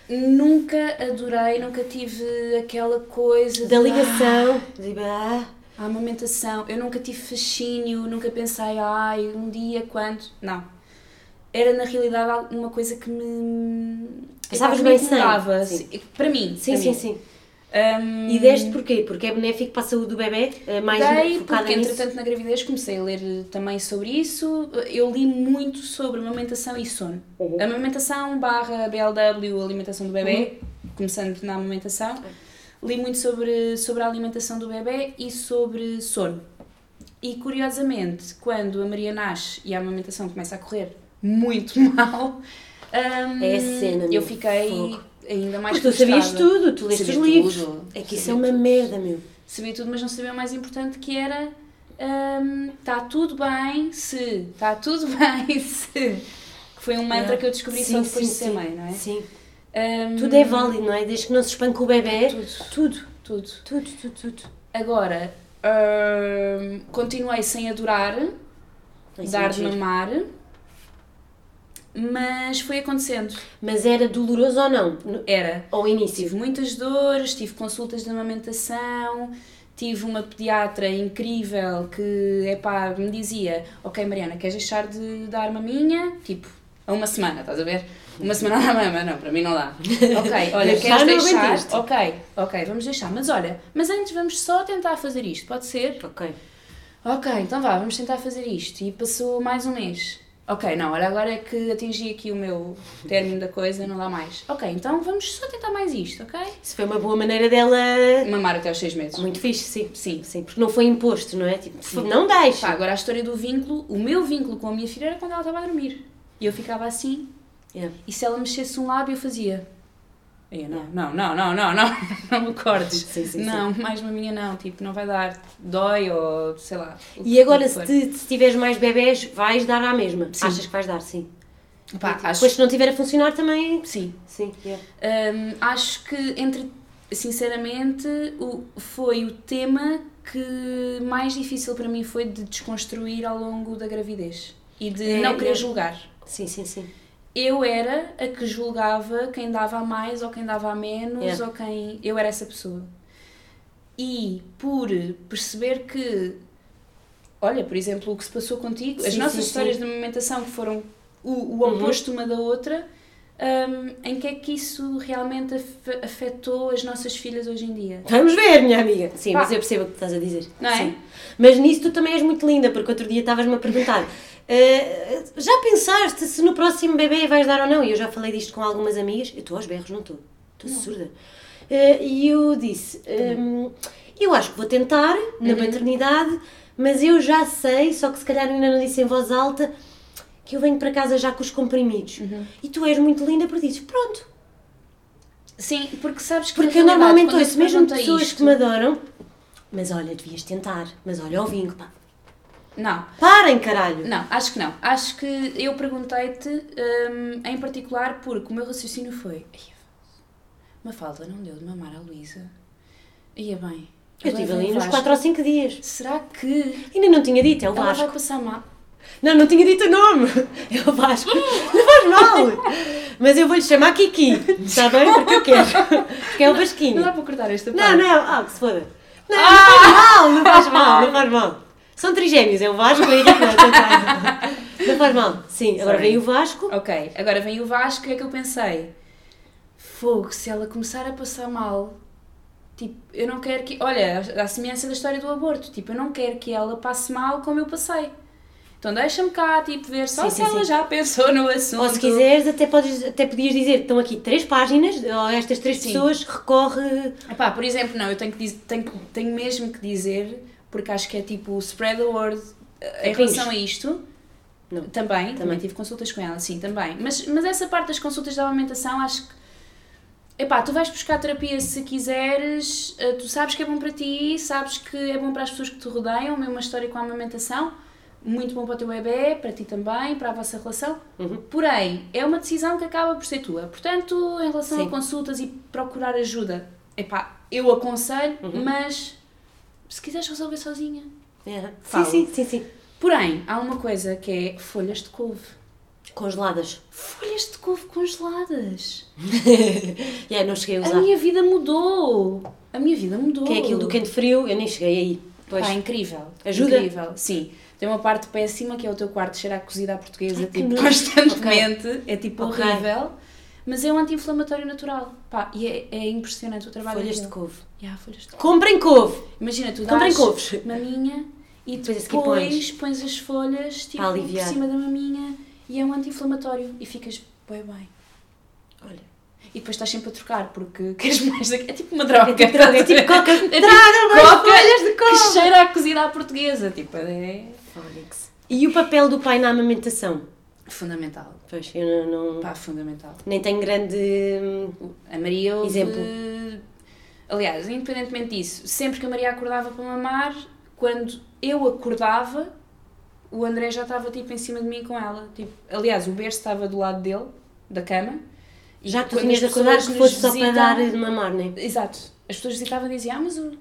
Eu nunca adorei, nunca tive aquela coisa Da de, ligação, de, ah, ah, a amamentação. Eu nunca tive fascínio, nunca pensei, ai, um dia, quando. Não. Era na realidade uma coisa que me. Passavas bem sem, incomodava. sim. Sim, Para mim. sim, para sim, mim. sim. Hum, E deste porquê? Porque é benéfico para a saúde do bebê, eh, mais Dei, focada porque nisso. entretanto na gravidez comecei a ler eh, também sobre isso. Eu li muito sobre amamentação e sono. Uhum. Amamentação barra BLW, alimentação do bebê, começando na amamentação. Li muito sobre, sobre a alimentação do bebê e sobre sono. E curiosamente, quando a Maria nasce e a amamentação começa a correr muito mal, hum, É a cena, eu fiquei Fogo. ainda mais Porque tu sabias tudo, tu leste os livros. tudo, É que isso é uma merda, meu. sabia tudo, mas não sabia o mais importante que era está tudo bem se, está tudo bem se. Que foi um mantra Yeah. que eu descobri Sim, só depois sim, de ser sim. mãe, não é? Sim. Hum, Tudo é válido, não é? Desde que não se espanque o bebê. Tudo. Tudo. Tudo. Tudo, tudo, tudo. Agora, hum, continuei sem adorar, dar de mamar, mas foi acontecendo. Mas era doloroso ou não? Era. Ao início. Tive muitas dores, tive consultas de amamentação, tive uma pediatra incrível que, epá, me dizia ok Mariana, queres deixar de dar maminha? Tipo, a uma semana, estás a ver? Uma semana na mama, não, para mim não dá. Ok, olha, queres deixar? Ok, ok, vamos deixar. Mas olha, mas antes vamos só tentar fazer isto, pode ser? Ok. Ok, então vá, vamos tentar fazer isto. E passou mais um mês. Ok, não, olha, agora é que atingi aqui o meu término da coisa, não dá mais. Ok, então vamos só tentar mais isto, ok? Isso foi uma boa maneira dela. Mamar até aos seis meses. Muito fixe, sim. Sim. Sim, porque não foi imposto, não é? Tipo, não deixa. Pá, agora a história do vínculo, o meu vínculo com a minha filha era quando ela estava a dormir. E eu ficava assim, Yeah. e se ela mexesse um lábio eu fazia. E eu, não, não, não, não, não, não, não me cortes. Sim, sim, não, mais uma minha não, tipo, não vai dar, dói ou sei lá. E agora, se, te- se tiveres mais bebés, vais dar à mesma. Sim. Achas que vais dar, sim. Pá, Depois, acho, se não tiver a funcionar, também. sim, Sim. yeah. Hum, acho que, entre, sinceramente, o, foi o tema que mais difícil para mim foi de desconstruir ao longo da gravidez e de É, não querer é. julgar. Sim, sim, sim. Eu era a que julgava quem dava a mais ou quem dava a menos Yeah. ou quem. Eu era essa pessoa. E por perceber que. Olha, por exemplo, o que se passou contigo, as Sim, nossas sim, histórias sim. de amamentação que foram o, o Uhum. oposto uma da outra, hum, em que é que isso realmente af- afetou as nossas filhas hoje em dia? Vamos ver, minha amiga. Sim, Pá. mas eu percebo o que estás a dizer. Não é? Sim. Mas nisso tu também és muito linda, porque outro dia estavas-me a perguntar. "Eh, já pensaste se no próximo bebê vais dar ou não? E eu já falei disto com algumas amigas. Eu estou aos berros, não estou. Estou surda. Eh, e eu disse: hum, Eu acho que vou tentar na Uhum. maternidade, mas eu já sei, só que se calhar ainda não disse em voz alta, que eu venho para casa já com os comprimidos. Uhum. E tu és muito linda porque dizes: Pronto, Sim, porque sabes que porque eu normalmente ouço mesmo pessoas isto- que me adoram, mas olha, devias tentar, mas olha, ao vinho, pá. Não, Parem, caralho! Não, acho que não. Acho que eu perguntei-te hum, em particular porque o meu raciocínio foi: "Ai, Mafalda não deu de mamar à Luísa. Ia bem. Eu estive ali o nos Vasco. 4 ou 5 dias. Será que Ainda não tinha dito, é o ela vai passar mal? Não, não tinha dito o nome. É o Vasco. Não faz mal. Mas eu vou-lhe chamar Kiki. Está bem? Porque eu quero. Porque é o Não Vasquinho. dá para cortar esta Não, parte. não. Ah, que se foda. Não, não faz mal. Não faz mal. Não faz mal. São trigêmeos. É o Vasco e a Henrique. Não, não faz- Não mal. Sim, agora Sorry. vem o Vasco. Ok, agora vem o Vasco, que é que eu pensei? Fogo, se ela começar a passar mal, tipo, eu não quero que. Olha, a semelhança da história do aborto, tipo, eu não quero que ela passe mal como eu passei. Então deixa-me cá, tipo, ver só Sim, se sim, ela sim. já pensou no assunto. Ou se quiseres, até, podes, até podias dizer, estão aqui três páginas, ou estas três pessoas, recorre. Epá, por exemplo, não, eu tenho, que tenho, tenho mesmo que dizer, porque acho que é tipo spread the word eh, em Cringe. relação a isto. Não. Também, também, Também. tive consultas com ela, sim, também. Mas, mas essa parte das consultas de amamentação, acho que. Epá, tu vais buscar terapia se quiseres, eh, tu sabes que é bom para ti, sabes que é bom para as pessoas que te rodeiam, a mesma história com a amamentação, muito bom para o teu bebê, para ti também, para a vossa relação. Uhum. Porém, é uma decisão que acaba por ser tua. Portanto, em relação Sim. a consultas e procurar ajuda, epá, eu aconselho, Uhum. mas se quiseres resolver sozinha, É. Sim, sim, sim, sim. Porém, há uma coisa que é folhas de couve. Congeladas. Folhas de couve congeladas. é, não cheguei a A usar. minha vida mudou. A minha vida mudou. Que é aquilo do quente frio, eu nem cheguei aí. Pois. Pá, incrível. Ajuda? Incrível, sim. Tem uma parte péssima que é o teu quarto cheirar a cozida à portuguesa, Ai, tipo, constantemente. É tipo Ok. horrível. Mas é um anti-inflamatório natural. Pá, e é, é impressionante o trabalho Folhas de daquilo. couve. Yeah, folhas de couve. Comprem couve! Imagina, tu Comprem dás couves. maminha e Depois depois pões as folhas tipo, por cima da maminha e é um anti-inflamatório e ficas bem bem. Olha. E depois estás sempre a trocar porque queres mais daqui. É tipo uma droga. É tipo droga, é tipo coca. É tipo Traga mais coca folhas de que cheira a cozida à portuguesa. Tipo, é E o papel do pai na amamentação? fundamental. Pois, eu não, não- Pá, fundamental. nem tenho grande. A Maria houve... Exemplo. Aliás, independentemente disso, sempre que a Maria acordava para mamar, quando eu acordava, o André já estava tipo em cima de mim com ela. Tipo, aliás, o berço estava do lado dele, da cama. E Já tu tinhas de acordar que fosse só para dar de mamar, não é? Exato. As pessoas visitavam e diziam, ah, mas, o...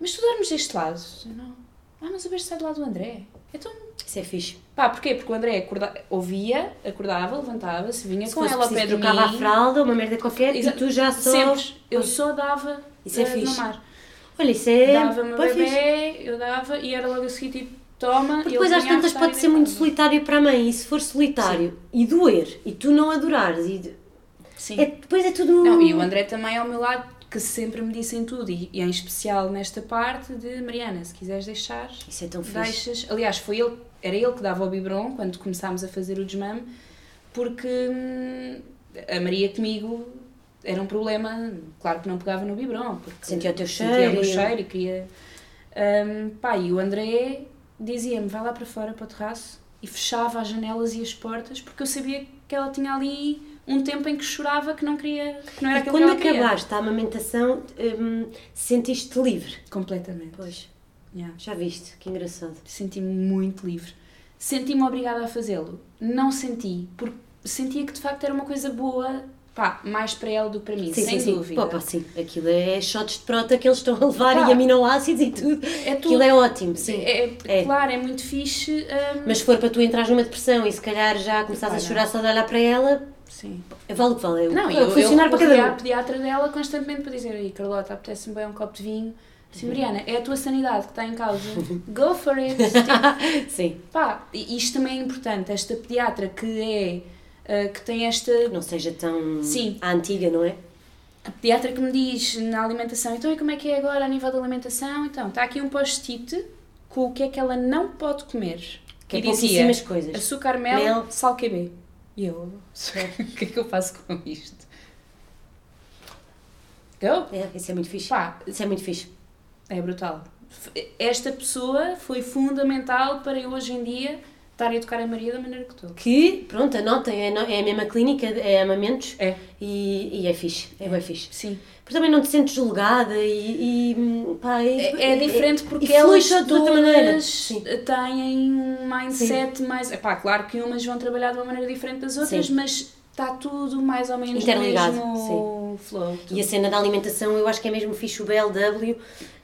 mas tu dormes deste lado? Eu, não. Ah, mas o berço está do lado do André. Então, Isso é fixe. pá, porquê? Porque o André acorda... ouvia, acordava, levantava-se, vinha Se com ela ao pé de trocava mim. a fralda, uma merda qualquer, Exa- e tu já só. Sempre. Eu Pois. só dava Isso é eh, fixe. mamar. Olha, isso é. Dava-me o bem fixe. bebê, eu dava e era logo a seguir tipo, toma. Porque e depois às tantas pode ser muito solitário para a mãe, e se for solitário e doer, e tu não adorares, e de- Sim. é, depois é tudo. Não, e o André também ao meu lado, que sempre me disse em tudo, e, e em especial nesta parte de Mariana, se quiseres deixar, Isso é tão fixe. deixas. Aliás, foi ele, era ele que dava o biberon quando começámos a fazer o desmame, porque hum, a Maria comigo era um problema, claro que não pegava no biberon, porque Sentia o teu sentia cheiro o meu e- cheiro e queria. Hum, pá, e o André dizia-me: vai lá para fora, para o terraço, e fechava as janelas e as portas, porque eu sabia que ela tinha ali um tempo em que chorava que não queria, que não era E aquilo quando que ela queria. acabaste a amamentação, hum, sentiste-te livre. Completamente. Pois, Yeah. já viste, que engraçado. Senti-me muito livre. Senti-me obrigada a fazê-lo. Não senti, porque sentia que de facto era uma coisa boa, pá, mais para ela do que para mim, Sim, sem sim, sim. dúvida. Pô, pá, sim. Aquilo é shots de prota que eles estão a levar Pá. e aminoácidos e tudo. É tudo. Aquilo é ótimo, sim. É, é- É. Claro, é muito fixe. hum, Mas se for para tu entrares numa depressão e se calhar já começares Pá, a não. chorar só de olhar para ela, sim. vale o que vale. É o- Não, é eu, funcionar eu para cada um. pediatra dela constantemente para dizer aí, Carlota, apetece-me bem um copo de vinho. Sim, Mariana, é a tua sanidade que está em causa. Go for it. Tipo, Sim, pá, e isto também é importante. Esta pediatra que é, ah, que tem esta que não seja tão Sim. à antiga, não é? A pediatra que me diz na alimentação, então e como é que é agora a nível da alimentação? Então, está aqui um post-it com o que é que ela não pode comer. Que é e dizia, pouquíssimas coisas. açúcar, mel, Mel. sal QB. E eu, o que é que eu faço com isto? Go? É, isso é muito fixe. Pá, Isso é muito fixe. é brutal. Esta pessoa foi fundamental para eu hoje em dia estar a educar a Maria da maneira que estou. Que, pronto, anotem, é, é a mesma clínica, é amamentos É. e, e é fixe, é bem fixe. Sim. Porque também não te sentes julgada e, e pá, É, é diferente porque flui elas todas Sim. têm um mindset mais. Epá, claro que umas vão trabalhar de uma maneira diferente das outras, Sim. mas está tudo mais ou menos Interligado, no flow. E a cena da alimentação, eu acho que é mesmo fixe o BLW,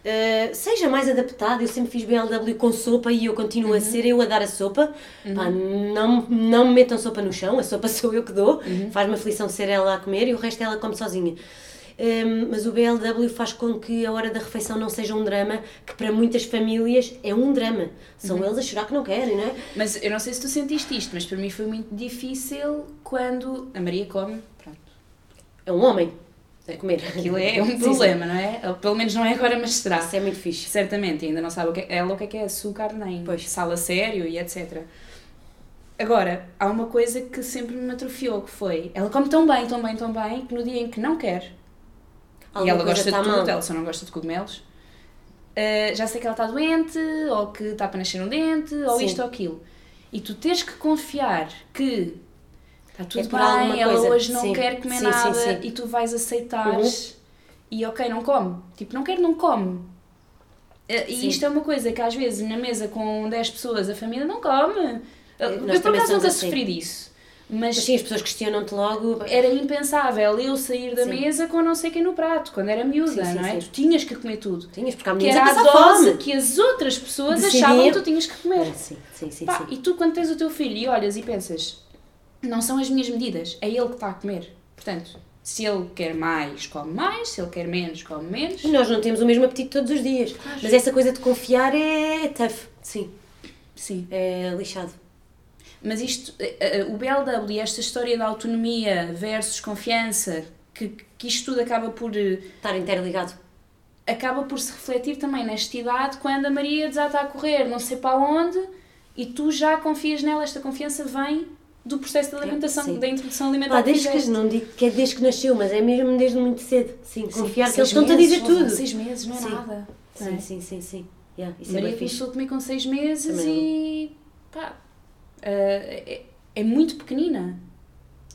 eh, seja mais adaptado. Eu sempre fiz BLW com sopa e eu continuo Uhum. a ser eu a dar a sopa. Pá, não, não me metam sopa no chão, a sopa sou eu que dou. Uhum. Faz-me aflição ser ela a comer e o resto ela come sozinha. Ehm, mas o BLW faz com que a hora da refeição não seja um drama, que para muitas famílias é um drama. São Uhum. eles a chorar que não querem, não é? Mas eu não sei se tu sentiste isto, mas para mim foi muito difícil quando a Maria come. Pronto. É um homem a comer. Aquilo é um problema, não é? Pelo menos não é agora, mas será. Isso é muito fixe. Certamente, ainda não sabe o que é, ela o que é que é açúcar, nem Pois. sal a sério e etc. Agora, há uma coisa que sempre me atrofiou, que foi, ela come tão bem, tão bem, tão bem, que no dia em que não quer, e Alguma ela coisa gosta de tudo, mal. ela só não gosta de cogumelos, ah, já sei que ela está doente, ou que está para nascer um dente, ou Sim. isto ou aquilo. E tu tens que confiar que está tudo por alguma bem, ela coisa. hoje não Sim. quer comer Sim, nada, sim. e tu vais aceitar, Uhum. e ok, não come. Tipo, não quer, não come. Eh, E isto é uma coisa que às vezes na mesa com 10 pessoas a família não come. nós Eu por também acaso nunca assim. sofri disso. Mas, Mas sim, as pessoas questionam-te logo. era impensável eu sair da Sim. mesa com não sei quem no prato, quando era miúda, Sim, não é? sim. Tu tinhas que comer tudo. Tinhas, porque há Que era a dose que as outras pessoas Decidiam. achavam que tu tinhas que comer. Ah, sim, sim, sim. Pá, e tu, quando tens o teu filho e olhas e pensas, não são as minhas medidas, é ele que está a comer. Portanto, se ele quer mais, come mais, se ele quer menos, come menos. E nós não temos o mesmo apetite todos os dias. Mas essa coisa de confiar é tough. Sim, Sim. é lixado. Mas isto, eh, eh, o BLW e esta história da autonomia versus confiança, que, que isto tudo acaba por, eh, Estar interligado. acaba por se refletir também nesta idade, quando a Maria desata a correr, não sei para onde, e tu já confias nela, esta confiança vem do processo de alimentação, sim. da introdução alimentar desde que, não digo que é desde que nasceu, mas é mesmo desde muito cedo. Sim, Sim, confiar que eles estão-te a dizer tudo. Seis meses, não é Sim. nada. Sim, é? sim, sim, sim. Yeah, isso Maria é bem fixe. começou a comer com seis meses Também e pá, é, é muito pequenina.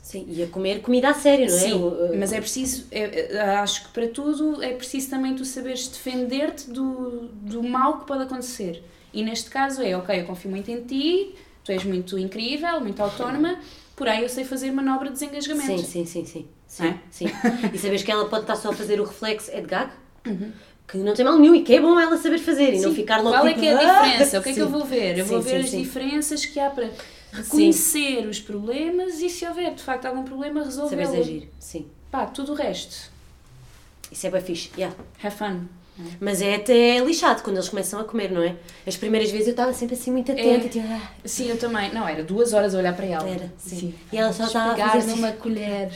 Sim, e a comer comida a sério, não é? Sim, mas é preciso, é- é- acho que para tudo é preciso também tu saberes defender-te do, do mal que pode acontecer. E neste caso é, ok, eu confio muito em ti, tu és muito incrível, muito autónoma, porém eu sei fazer manobra de desengasgamento. Sim, sim, sim, sim. Sim, É? sim. E sabes que ela pode estar só a fazer o reflexo é de gag? Uhum. Que não tem mal nenhum e que é bom ela saber fazer e não Sim. ficar logo Qual é tipo, que é a "Ah!" diferença? O que é que eu Sim. vou ver? Eu Sim, vou ver sim, as sim. diferenças que há para reconhecer os problemas e se houver de facto algum problema Saberes resolvê-lo. agir, sim. Pá, tudo o resto. Isso é bem fixe, yeah. Have fun. Mas é até lixado quando eles começam a comer, não é? As primeiras vezes eu estava sempre assim muito atenta. É. Tipo, ah, Sim, eu também. Não, era duas horas a olhar para ela. Era, sim. E ela só estava a fazer assim. numa colher.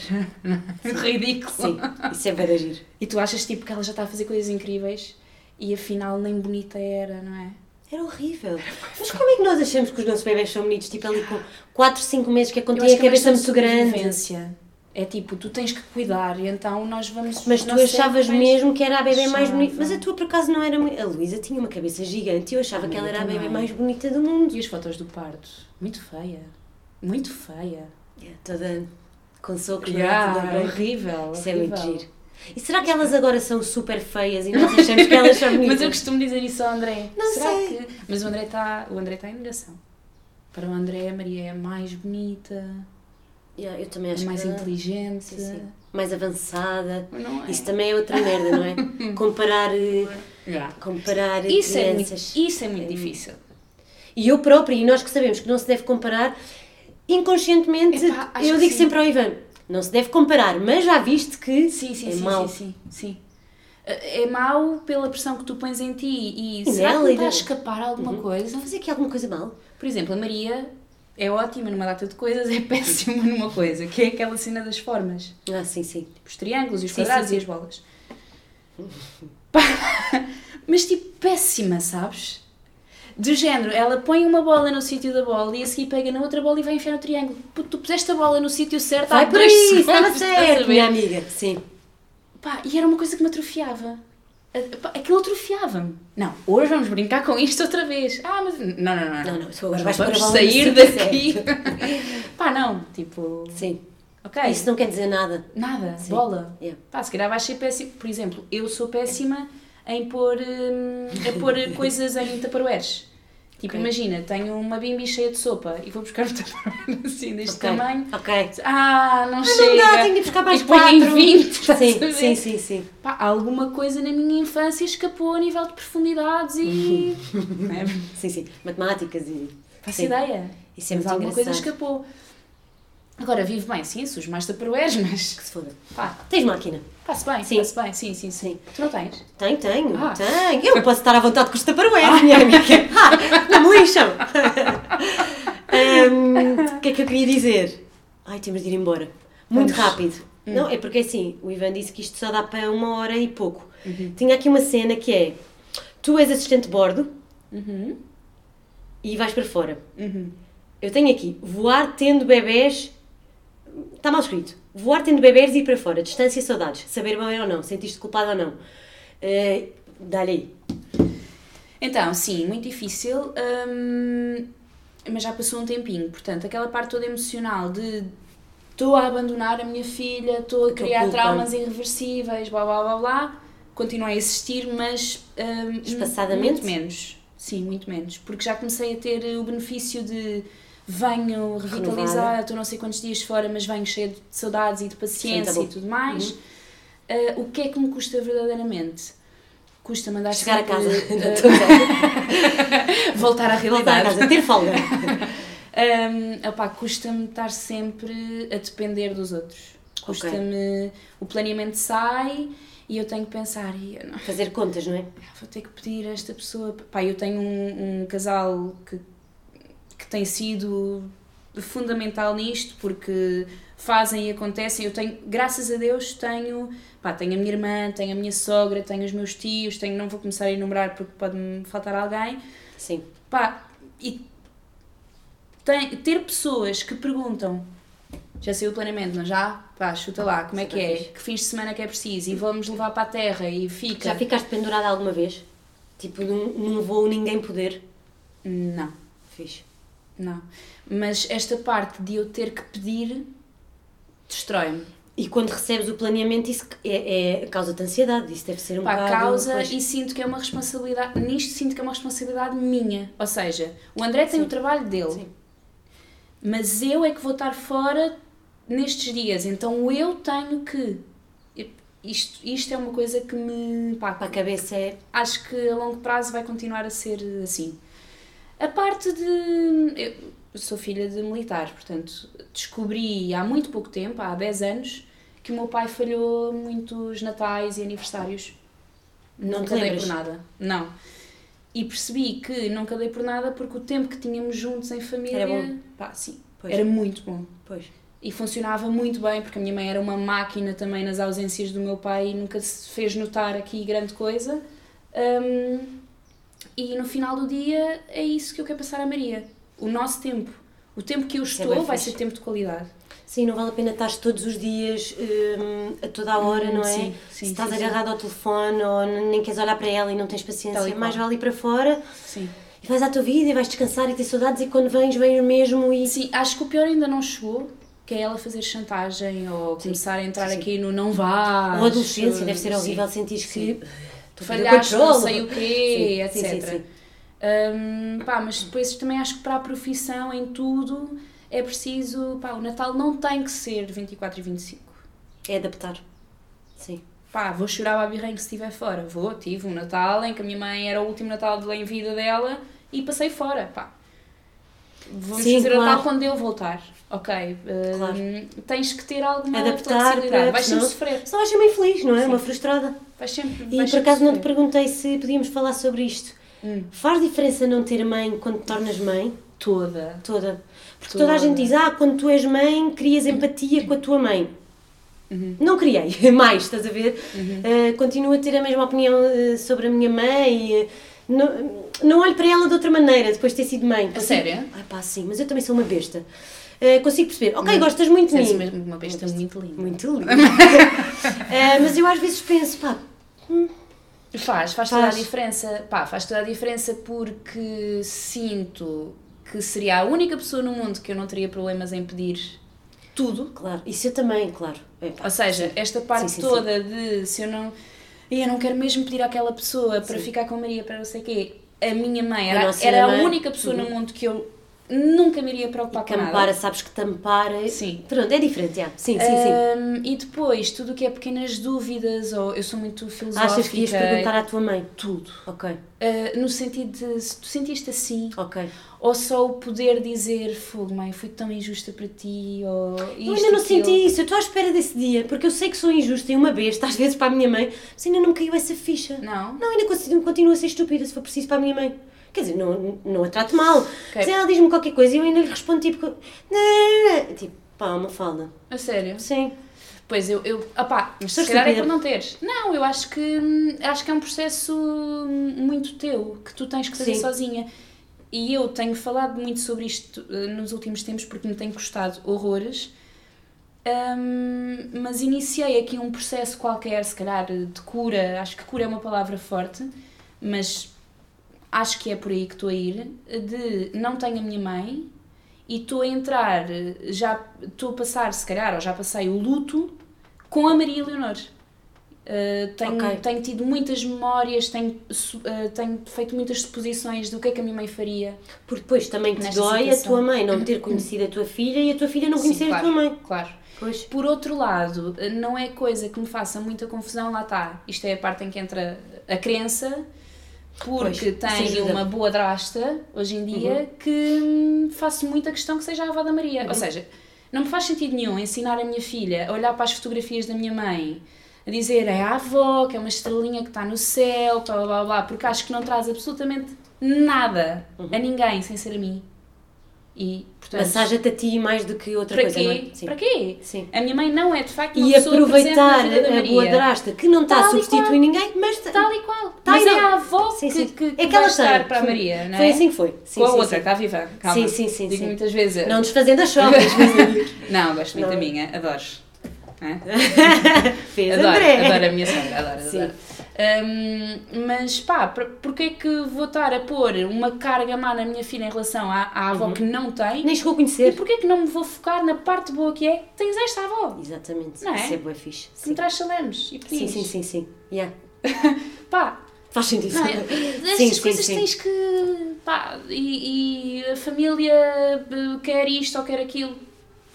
Ridículo. Sim, isso é de agir. E tu achas tipo que ela já está a fazer coisas incríveis e afinal nem bonita era, não é? Era horrível. Mas como é que nós achamos que os nossos bebés são bonitos? Tipo ali com 4, 5 meses que é têm a é cabeça muito de grande. sobrevivência. É tipo, tu tens que cuidar e então nós vamos. Mas tu achavas mesmo que era a bebê mais bonita. Mas a tua por acaso não era muito. A Luísa tinha uma cabeça gigante e eu achava A que ela era a bebê também. mais bonita do mundo. E as fotos do parto? Muito feia. Muito feia. Yeah, toda com socos, Yeah, é? Toda branca. horrível. Isso é muito giro. E será que elas agora são super feias e nós achamos que elas são bonitas? Mas eu costumo dizer isso ao André. Não Será sei. que. Mas o André está. Está em negação. Para o André, a Maria é mais bonita, Yeah, eu também é acho mais que inteligente. sim, sim. mais avançada. É? Isso também é outra merda, não é? Comparar, eh, Yeah. comparar Isso, é muito, crianças. isso é muito difícil. E eu própria, e nós que sabemos que não se deve comparar, inconscientemente, Epá, eu que digo sim. sempre ao Ivan, não se deve comparar, mas já viste que Sim, sim, é sim, mau. sim, sim, sim. É é mau pela pressão que tu pões em ti e, E será que nela me e está a escapar alguma coisa? Fazer aqui alguma coisa mal? Por exemplo, a Maria é ótima numa data de coisas, é péssima numa coisa, que é aquela cena das formas. Ah, sim, sim. Os triângulos, os Sim, quadrados sim, e as bolas. Mas tipo, péssima, sabes? Do género, ela põe uma bola no sítio da bola e a seguir pega na outra bola e vai enfiar no triângulo. Puto, tu puseste a bola no sítio certo há Vai por dois aí, segundos, estava estás a certo, minha amiga. Sim. Pá, e era uma coisa que me atrofiava. Aquilo atrofiava-me. Não, hoje vamos brincar com isto outra vez. Ah, mas. Não, não, não. Não, não, tu agora vais vamos no sair daqui. Pá, não. Tipo. Sim. Ok. Isso não quer dizer nada. Nada. Sim. Bola. Yeah. Pá, se calhar vais ser péssimo. Por exemplo, eu sou péssima em pôr, hum, a pôr coisas em taparoeiros. Tipo, Ok. imagina, tenho uma bimbi cheia de sopa e vou buscar um taparoeiro assim, deste Ok. tamanho. Ok. Ah, não Não chega. dá, tenho de buscar mais E quatro. em 20, estás a Sim, sim, sim, sim. Pá, alguma coisa na minha infância escapou a nível de profundidades e. não é? Sim, sim. Matemáticas e. Faço Sim. ideia. Isso é mas alguma coisa escapou. Agora, vivo bem, sim, sujo mais taparoeiros, mas. Que se foda. Pá, Tens máquina? passo bem, Sim. passo bem, sim, sim, sim. Tu não tens? Tenho, tenho, Ah. tenho. Eu posso estar à vontade com os taparoeiros, minha amiga. Ah, não me lixam. O que é que eu queria dizer? Ai, temos de ir embora. Muito Vamos. rápido. Não, é porque assim, o Ivan disse que isto só dá para uma hora e pouco. Uhum. Tinha aqui uma cena que é: tu és assistente de bordo Uhum. e vais para fora. Uhum. Eu tenho aqui: voar tendo bebés. Está mal escrito. Voar tendo bebés e ir para fora. Distância e saudades. Saber bem ou não. Sentiste culpado ou não. Uh, Dá-lhe aí. Então, sim, muito difícil, hum, mas já passou um tempinho. Portanto, aquela parte toda emocional de estou a abandonar a minha filha, estou a criar culpa. traumas irreversíveis, blá blá blá blá, continua a existir, mas hum, Espaçadamente? muito menos. Sim, muito menos. Porque já comecei a ter o benefício de venho revitalizada, estou não sei quantos dias fora, mas venho cheia de saudades e de paciência Sim, tá e tudo mais. Uhum. Uh, o que é que me custa verdadeiramente? Custa mandar Chegar a casa. uh, voltar à realidade. Voltar a casa, ter folga. Um, opá, custa-me estar sempre a depender dos outros. Custa-me. O planeamento sai e eu tenho que pensar. E não, Fazer contas, não é? vou ter que pedir a esta pessoa. Pá, eu tenho um, um casal que, que tem sido fundamental nisto porque fazem e acontecem. Eu tenho, graças a Deus, tenho, pá, tenho a minha irmã, tenho a minha sogra, tenho os meus tios, tenho, não vou começar a enumerar porque pode-me faltar alguém. Sim. Pá, e tem, ter pessoas que perguntam já saiu o planeamento, não já? Pá, chuta lá, como é que é? Que fins de semana que é preciso? E vamos levar para a terra e fica. Já ficaste pendurada alguma vez? Tipo, num, num voo ninguém poder? Não, Fiz. Não. Mas esta parte de eu ter que pedir destrói-me. E quando recebes o planeamento, isso é, é causa-te ansiedade. Isso deve ser um Pá, bocado... causa pois. e sinto que é uma responsabilidade. Nisto sinto que é uma responsabilidade minha. Ou seja, o André tem Sim. o trabalho dele. Sim. Mas eu é que vou estar fora nestes dias, então eu tenho que. Isto, isto é uma coisa que me. Pá, Para a cabeça é... acho que a longo prazo vai continuar a ser assim. A parte de. Eu sou filha de militar, portanto, descobri há muito pouco tempo, há 10 anos, que o meu pai falhou muitos natais e aniversários. Não nunca dei por nada. Não. E percebi que nunca dei por nada porque o tempo que tínhamos juntos em família. Era bom. Pá, sim. Pois. Era muito bom. Pois. E funcionava muito bem, porque a minha mãe era uma máquina também nas ausências do meu pai e nunca se fez notar aqui grande coisa. Hum, e no final do dia é isso que eu quero passar a Maria. O nosso tempo. O tempo que eu é estou bem vai fixe. ser tempo de qualidade. Sim, não vale a pena estar todos os dias, hum, a toda a hora, Hum, não é? sim, Se sim, estás sim, sim. agarrado ao telefone ou nem queres olhar para ela e não tens paciência, e mais vale ir para fora Sim. e vais à tua vida e vais descansar e ter saudades e quando vens, vens mesmo e... Sim, acho que o pior ainda não chegou, que é ela fazer chantagem ou começar a entrar sim. aqui no não vais. Ou a adolescência, deve ser horrível sentir que... Perder falhaste, não sei o quê, Sim, etc. sim, sim. Hum, pá, mas depois também acho que para a profissão, em tudo, é preciso. Pá, o Natal não tem que ser 24 e 25. É adaptar. Sim. Pá, vou chorar a birrenho se estiver fora. Vou, tive um Natal em que a minha mãe era o último Natal em vida dela e passei fora. Pá. Vamos Sim, fazer o claro. Natal quando eu voltar. Ok. Claro. Tens que ter alguma Adaptar para- Vais sempre senão- sofrer. Só vais ser meio feliz, não é? Sim. Uma frustrada. Vais sempre. E por sempre acaso não te sofrer. perguntei se podíamos falar sobre isto. Hum. Faz diferença não ter mãe quando te tornas mãe? Toda. Toda. Porque Toda. toda a gente diz, ah, quando tu és mãe, crias empatia com a tua mãe. Uhum. Não criei, mais, estás a ver? Uh, continuo a ter a mesma opinião uh, sobre a minha mãe. uh, não, não olho para ela de outra maneira depois de ter sido mãe. A sério? Ai pá, sim, mas eu também sou uma besta. Uh, consigo perceber, ok, gostas muito de mim. mesmo uma besta muito linda. Muito linda. Uh, mas eu às vezes penso, pá, Faz, faz toda a Faz. diferença. Pá, faz toda a diferença porque sinto que seria a única pessoa no mundo que eu não teria problemas em pedir tudo. claro, isso eu também, claro. É, Ou seja, esta parte Sim, sim, toda de se eu não. "Ih, Eu não quero mesmo pedir àquela pessoa para Sim. ficar com a Maria, para não sei o quê. A minha mãe A era, nossa era a mãe. única pessoa no Uhum. mundo que eu nunca me iria preocupar que com ampara, nada. sabes que te ampara. Sim. Pronto, é diferente, já. Sim, sim, sim. Hum, e depois, tudo o que é pequenas dúvidas, ou eu sou muito filosófica. Achas que ias perguntar à tua mãe? tudo. Ok, Uh, no sentido de se tu sentiste assim, ok. ou só o poder dizer fogo, mãe, fui tão injusta para ti, ou isto, eu ainda não aquilo." senti isso, eu estou à espera desse dia, porque eu sei que sou injusta e uma besta, às vezes para a minha mãe, mas ainda não me caiu essa ficha. Não? Não, ainda continuo, continuo a ser estúpida se for preciso para a minha mãe. Quer dizer, não, não a trato mal. Mas ela diz-me qualquer coisa e eu ainda lhe respondo tipo. Tipo, pá, uma falda. A sério? Sim. Pois eu, eu opá, mas se calhar é por não teres. Não, eu acho que hum, acho que é um processo hum, muito teu, que tu tens que fazer Sim. sozinha. E eu tenho falado muito sobre isto uh, nos últimos tempos porque me tem custado horrores. Hum, mas iniciei aqui um processo qualquer, se calhar de cura, acho que cura é uma palavra forte, mas acho que é por aí que estou a ir, de não tenho a minha mãe e estou a entrar, já estou a passar, se calhar, ou já passei o luto com a Maria Leonor. Uh, tenho, Ok. tenho tido muitas memórias, tenho, uh, tenho feito muitas suposições do que é que a minha mãe faria. Porque depois também te dói situação. a tua mãe não ter conhecido a tua filha e a tua filha não Sim, conhecer a claro, tua mãe. Claro. Pois. Por outro lado, não é coisa que me faça muita confusão, lá está. Isto é a parte em que entra a crença, porque Pois. Uhum. uma boa drasta hoje em dia que hum, faço muita questão que seja a avó da Maria. Uhum. Ou seja, não me faz sentido nenhum ensinar a minha filha a olhar para as fotografias da minha mãe a dizer é a avó, que é uma estrelinha que está no céu, blá blá, blá porque acho que não traz absolutamente nada Uhum. a ninguém sem ser a mim. E, portanto, Massagem-te a ti mais do que outra para coisa, quê? não é? Sim. Para quê? Sim. A minha mãe não é de facto uma E aproveitar a boa drasta, que não está a substituir ninguém, mas Tal e qual. Tal Mas e é a avó Sim, sim. que, que É que vai ela estar tem. para a Maria, não é? Foi assim que foi. Sim, Com a sim, outra, está viva. Calma. Sim, sim, sim, Digo sim. muitas vezes. Não desfazendo as sombras. Não, gosto muito da minha, adoro. Hã? Fez Adoro, André. adoro a minha sombra, adoro, Sim. adoro. Hum, mas pá, por- porquê é que vou estar a pôr uma carga má na minha filha em relação à, à avó que não tem? Nem chegou a E conhecer. porquê é que não me vou focar na parte boa que é tens esta avó? Exatamente. Não é? Isso é boa fixe. Que me traz chalemes e Sim, pepinos. sim, sim, sim. Yeah. Pá, Faz sentido. Não é? Estas Sim, sim, coisas sim. tens que. Pá, e, e a família eh, quer isto ou quer aquilo.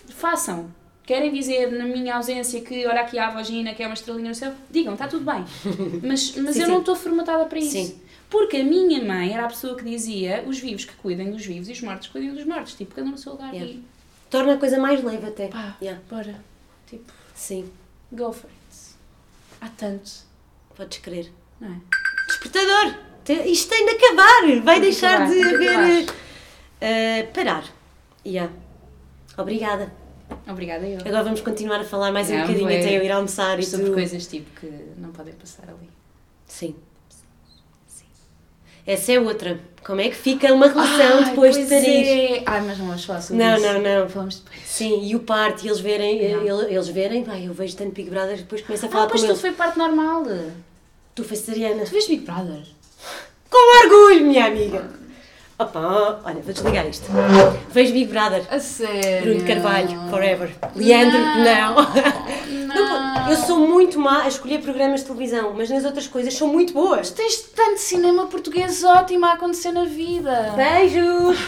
Façam. Querem dizer na minha ausência que olha aqui a vagina que é uma estrelinha no céu? Digam, está tudo bem. Mas, mas Sim, eu sim. não estou formatada para isso. Sim. Porque a minha mãe era a pessoa que dizia os vivos que cuidem dos vivos e os mortos que cuidem dos mortos. Tipo, cada um no seu lugar. Yeah. E Torna a coisa mais leve até. pá, Yeah. bora. Tipo, Sim, go for it. Há tanto, podes crer. não é? Despertador! Isto tem de acabar! Vai Tem deixar acabar, de haver. eh, parar. Yeah. Obrigada. Obrigada eu. Agora vamos continuar a falar mais um Não, bocadinho foi- até eu ir almoçar e Sobre tu. coisas tipo que não podem passar ali. Sim. Sim. Essa é outra. Como é que fica uma relação Ai, depois de pois parir? é. Ai, mas não vamos falar sobre Não, isso. não, não. Falamos depois. Sim, e o parto, e eles verem, Não. ele- eles verem, vai, eu vejo tanto Big Brother, depois começo a falar Ah, com pois eles. tudo foi parte normal. Tu vegetariana. Tu vês Big Brother? Com orgulho, minha amiga! Opa, olha, vou desligar isto. Vejo Big Brother. A sério? Bruno Carvalho, forever. Leandro, não. Não, Eu sou muito má a escolher programas de televisão, mas nas outras coisas são muito boas. Tens tanto cinema português ótimo a acontecer na vida. Beijos!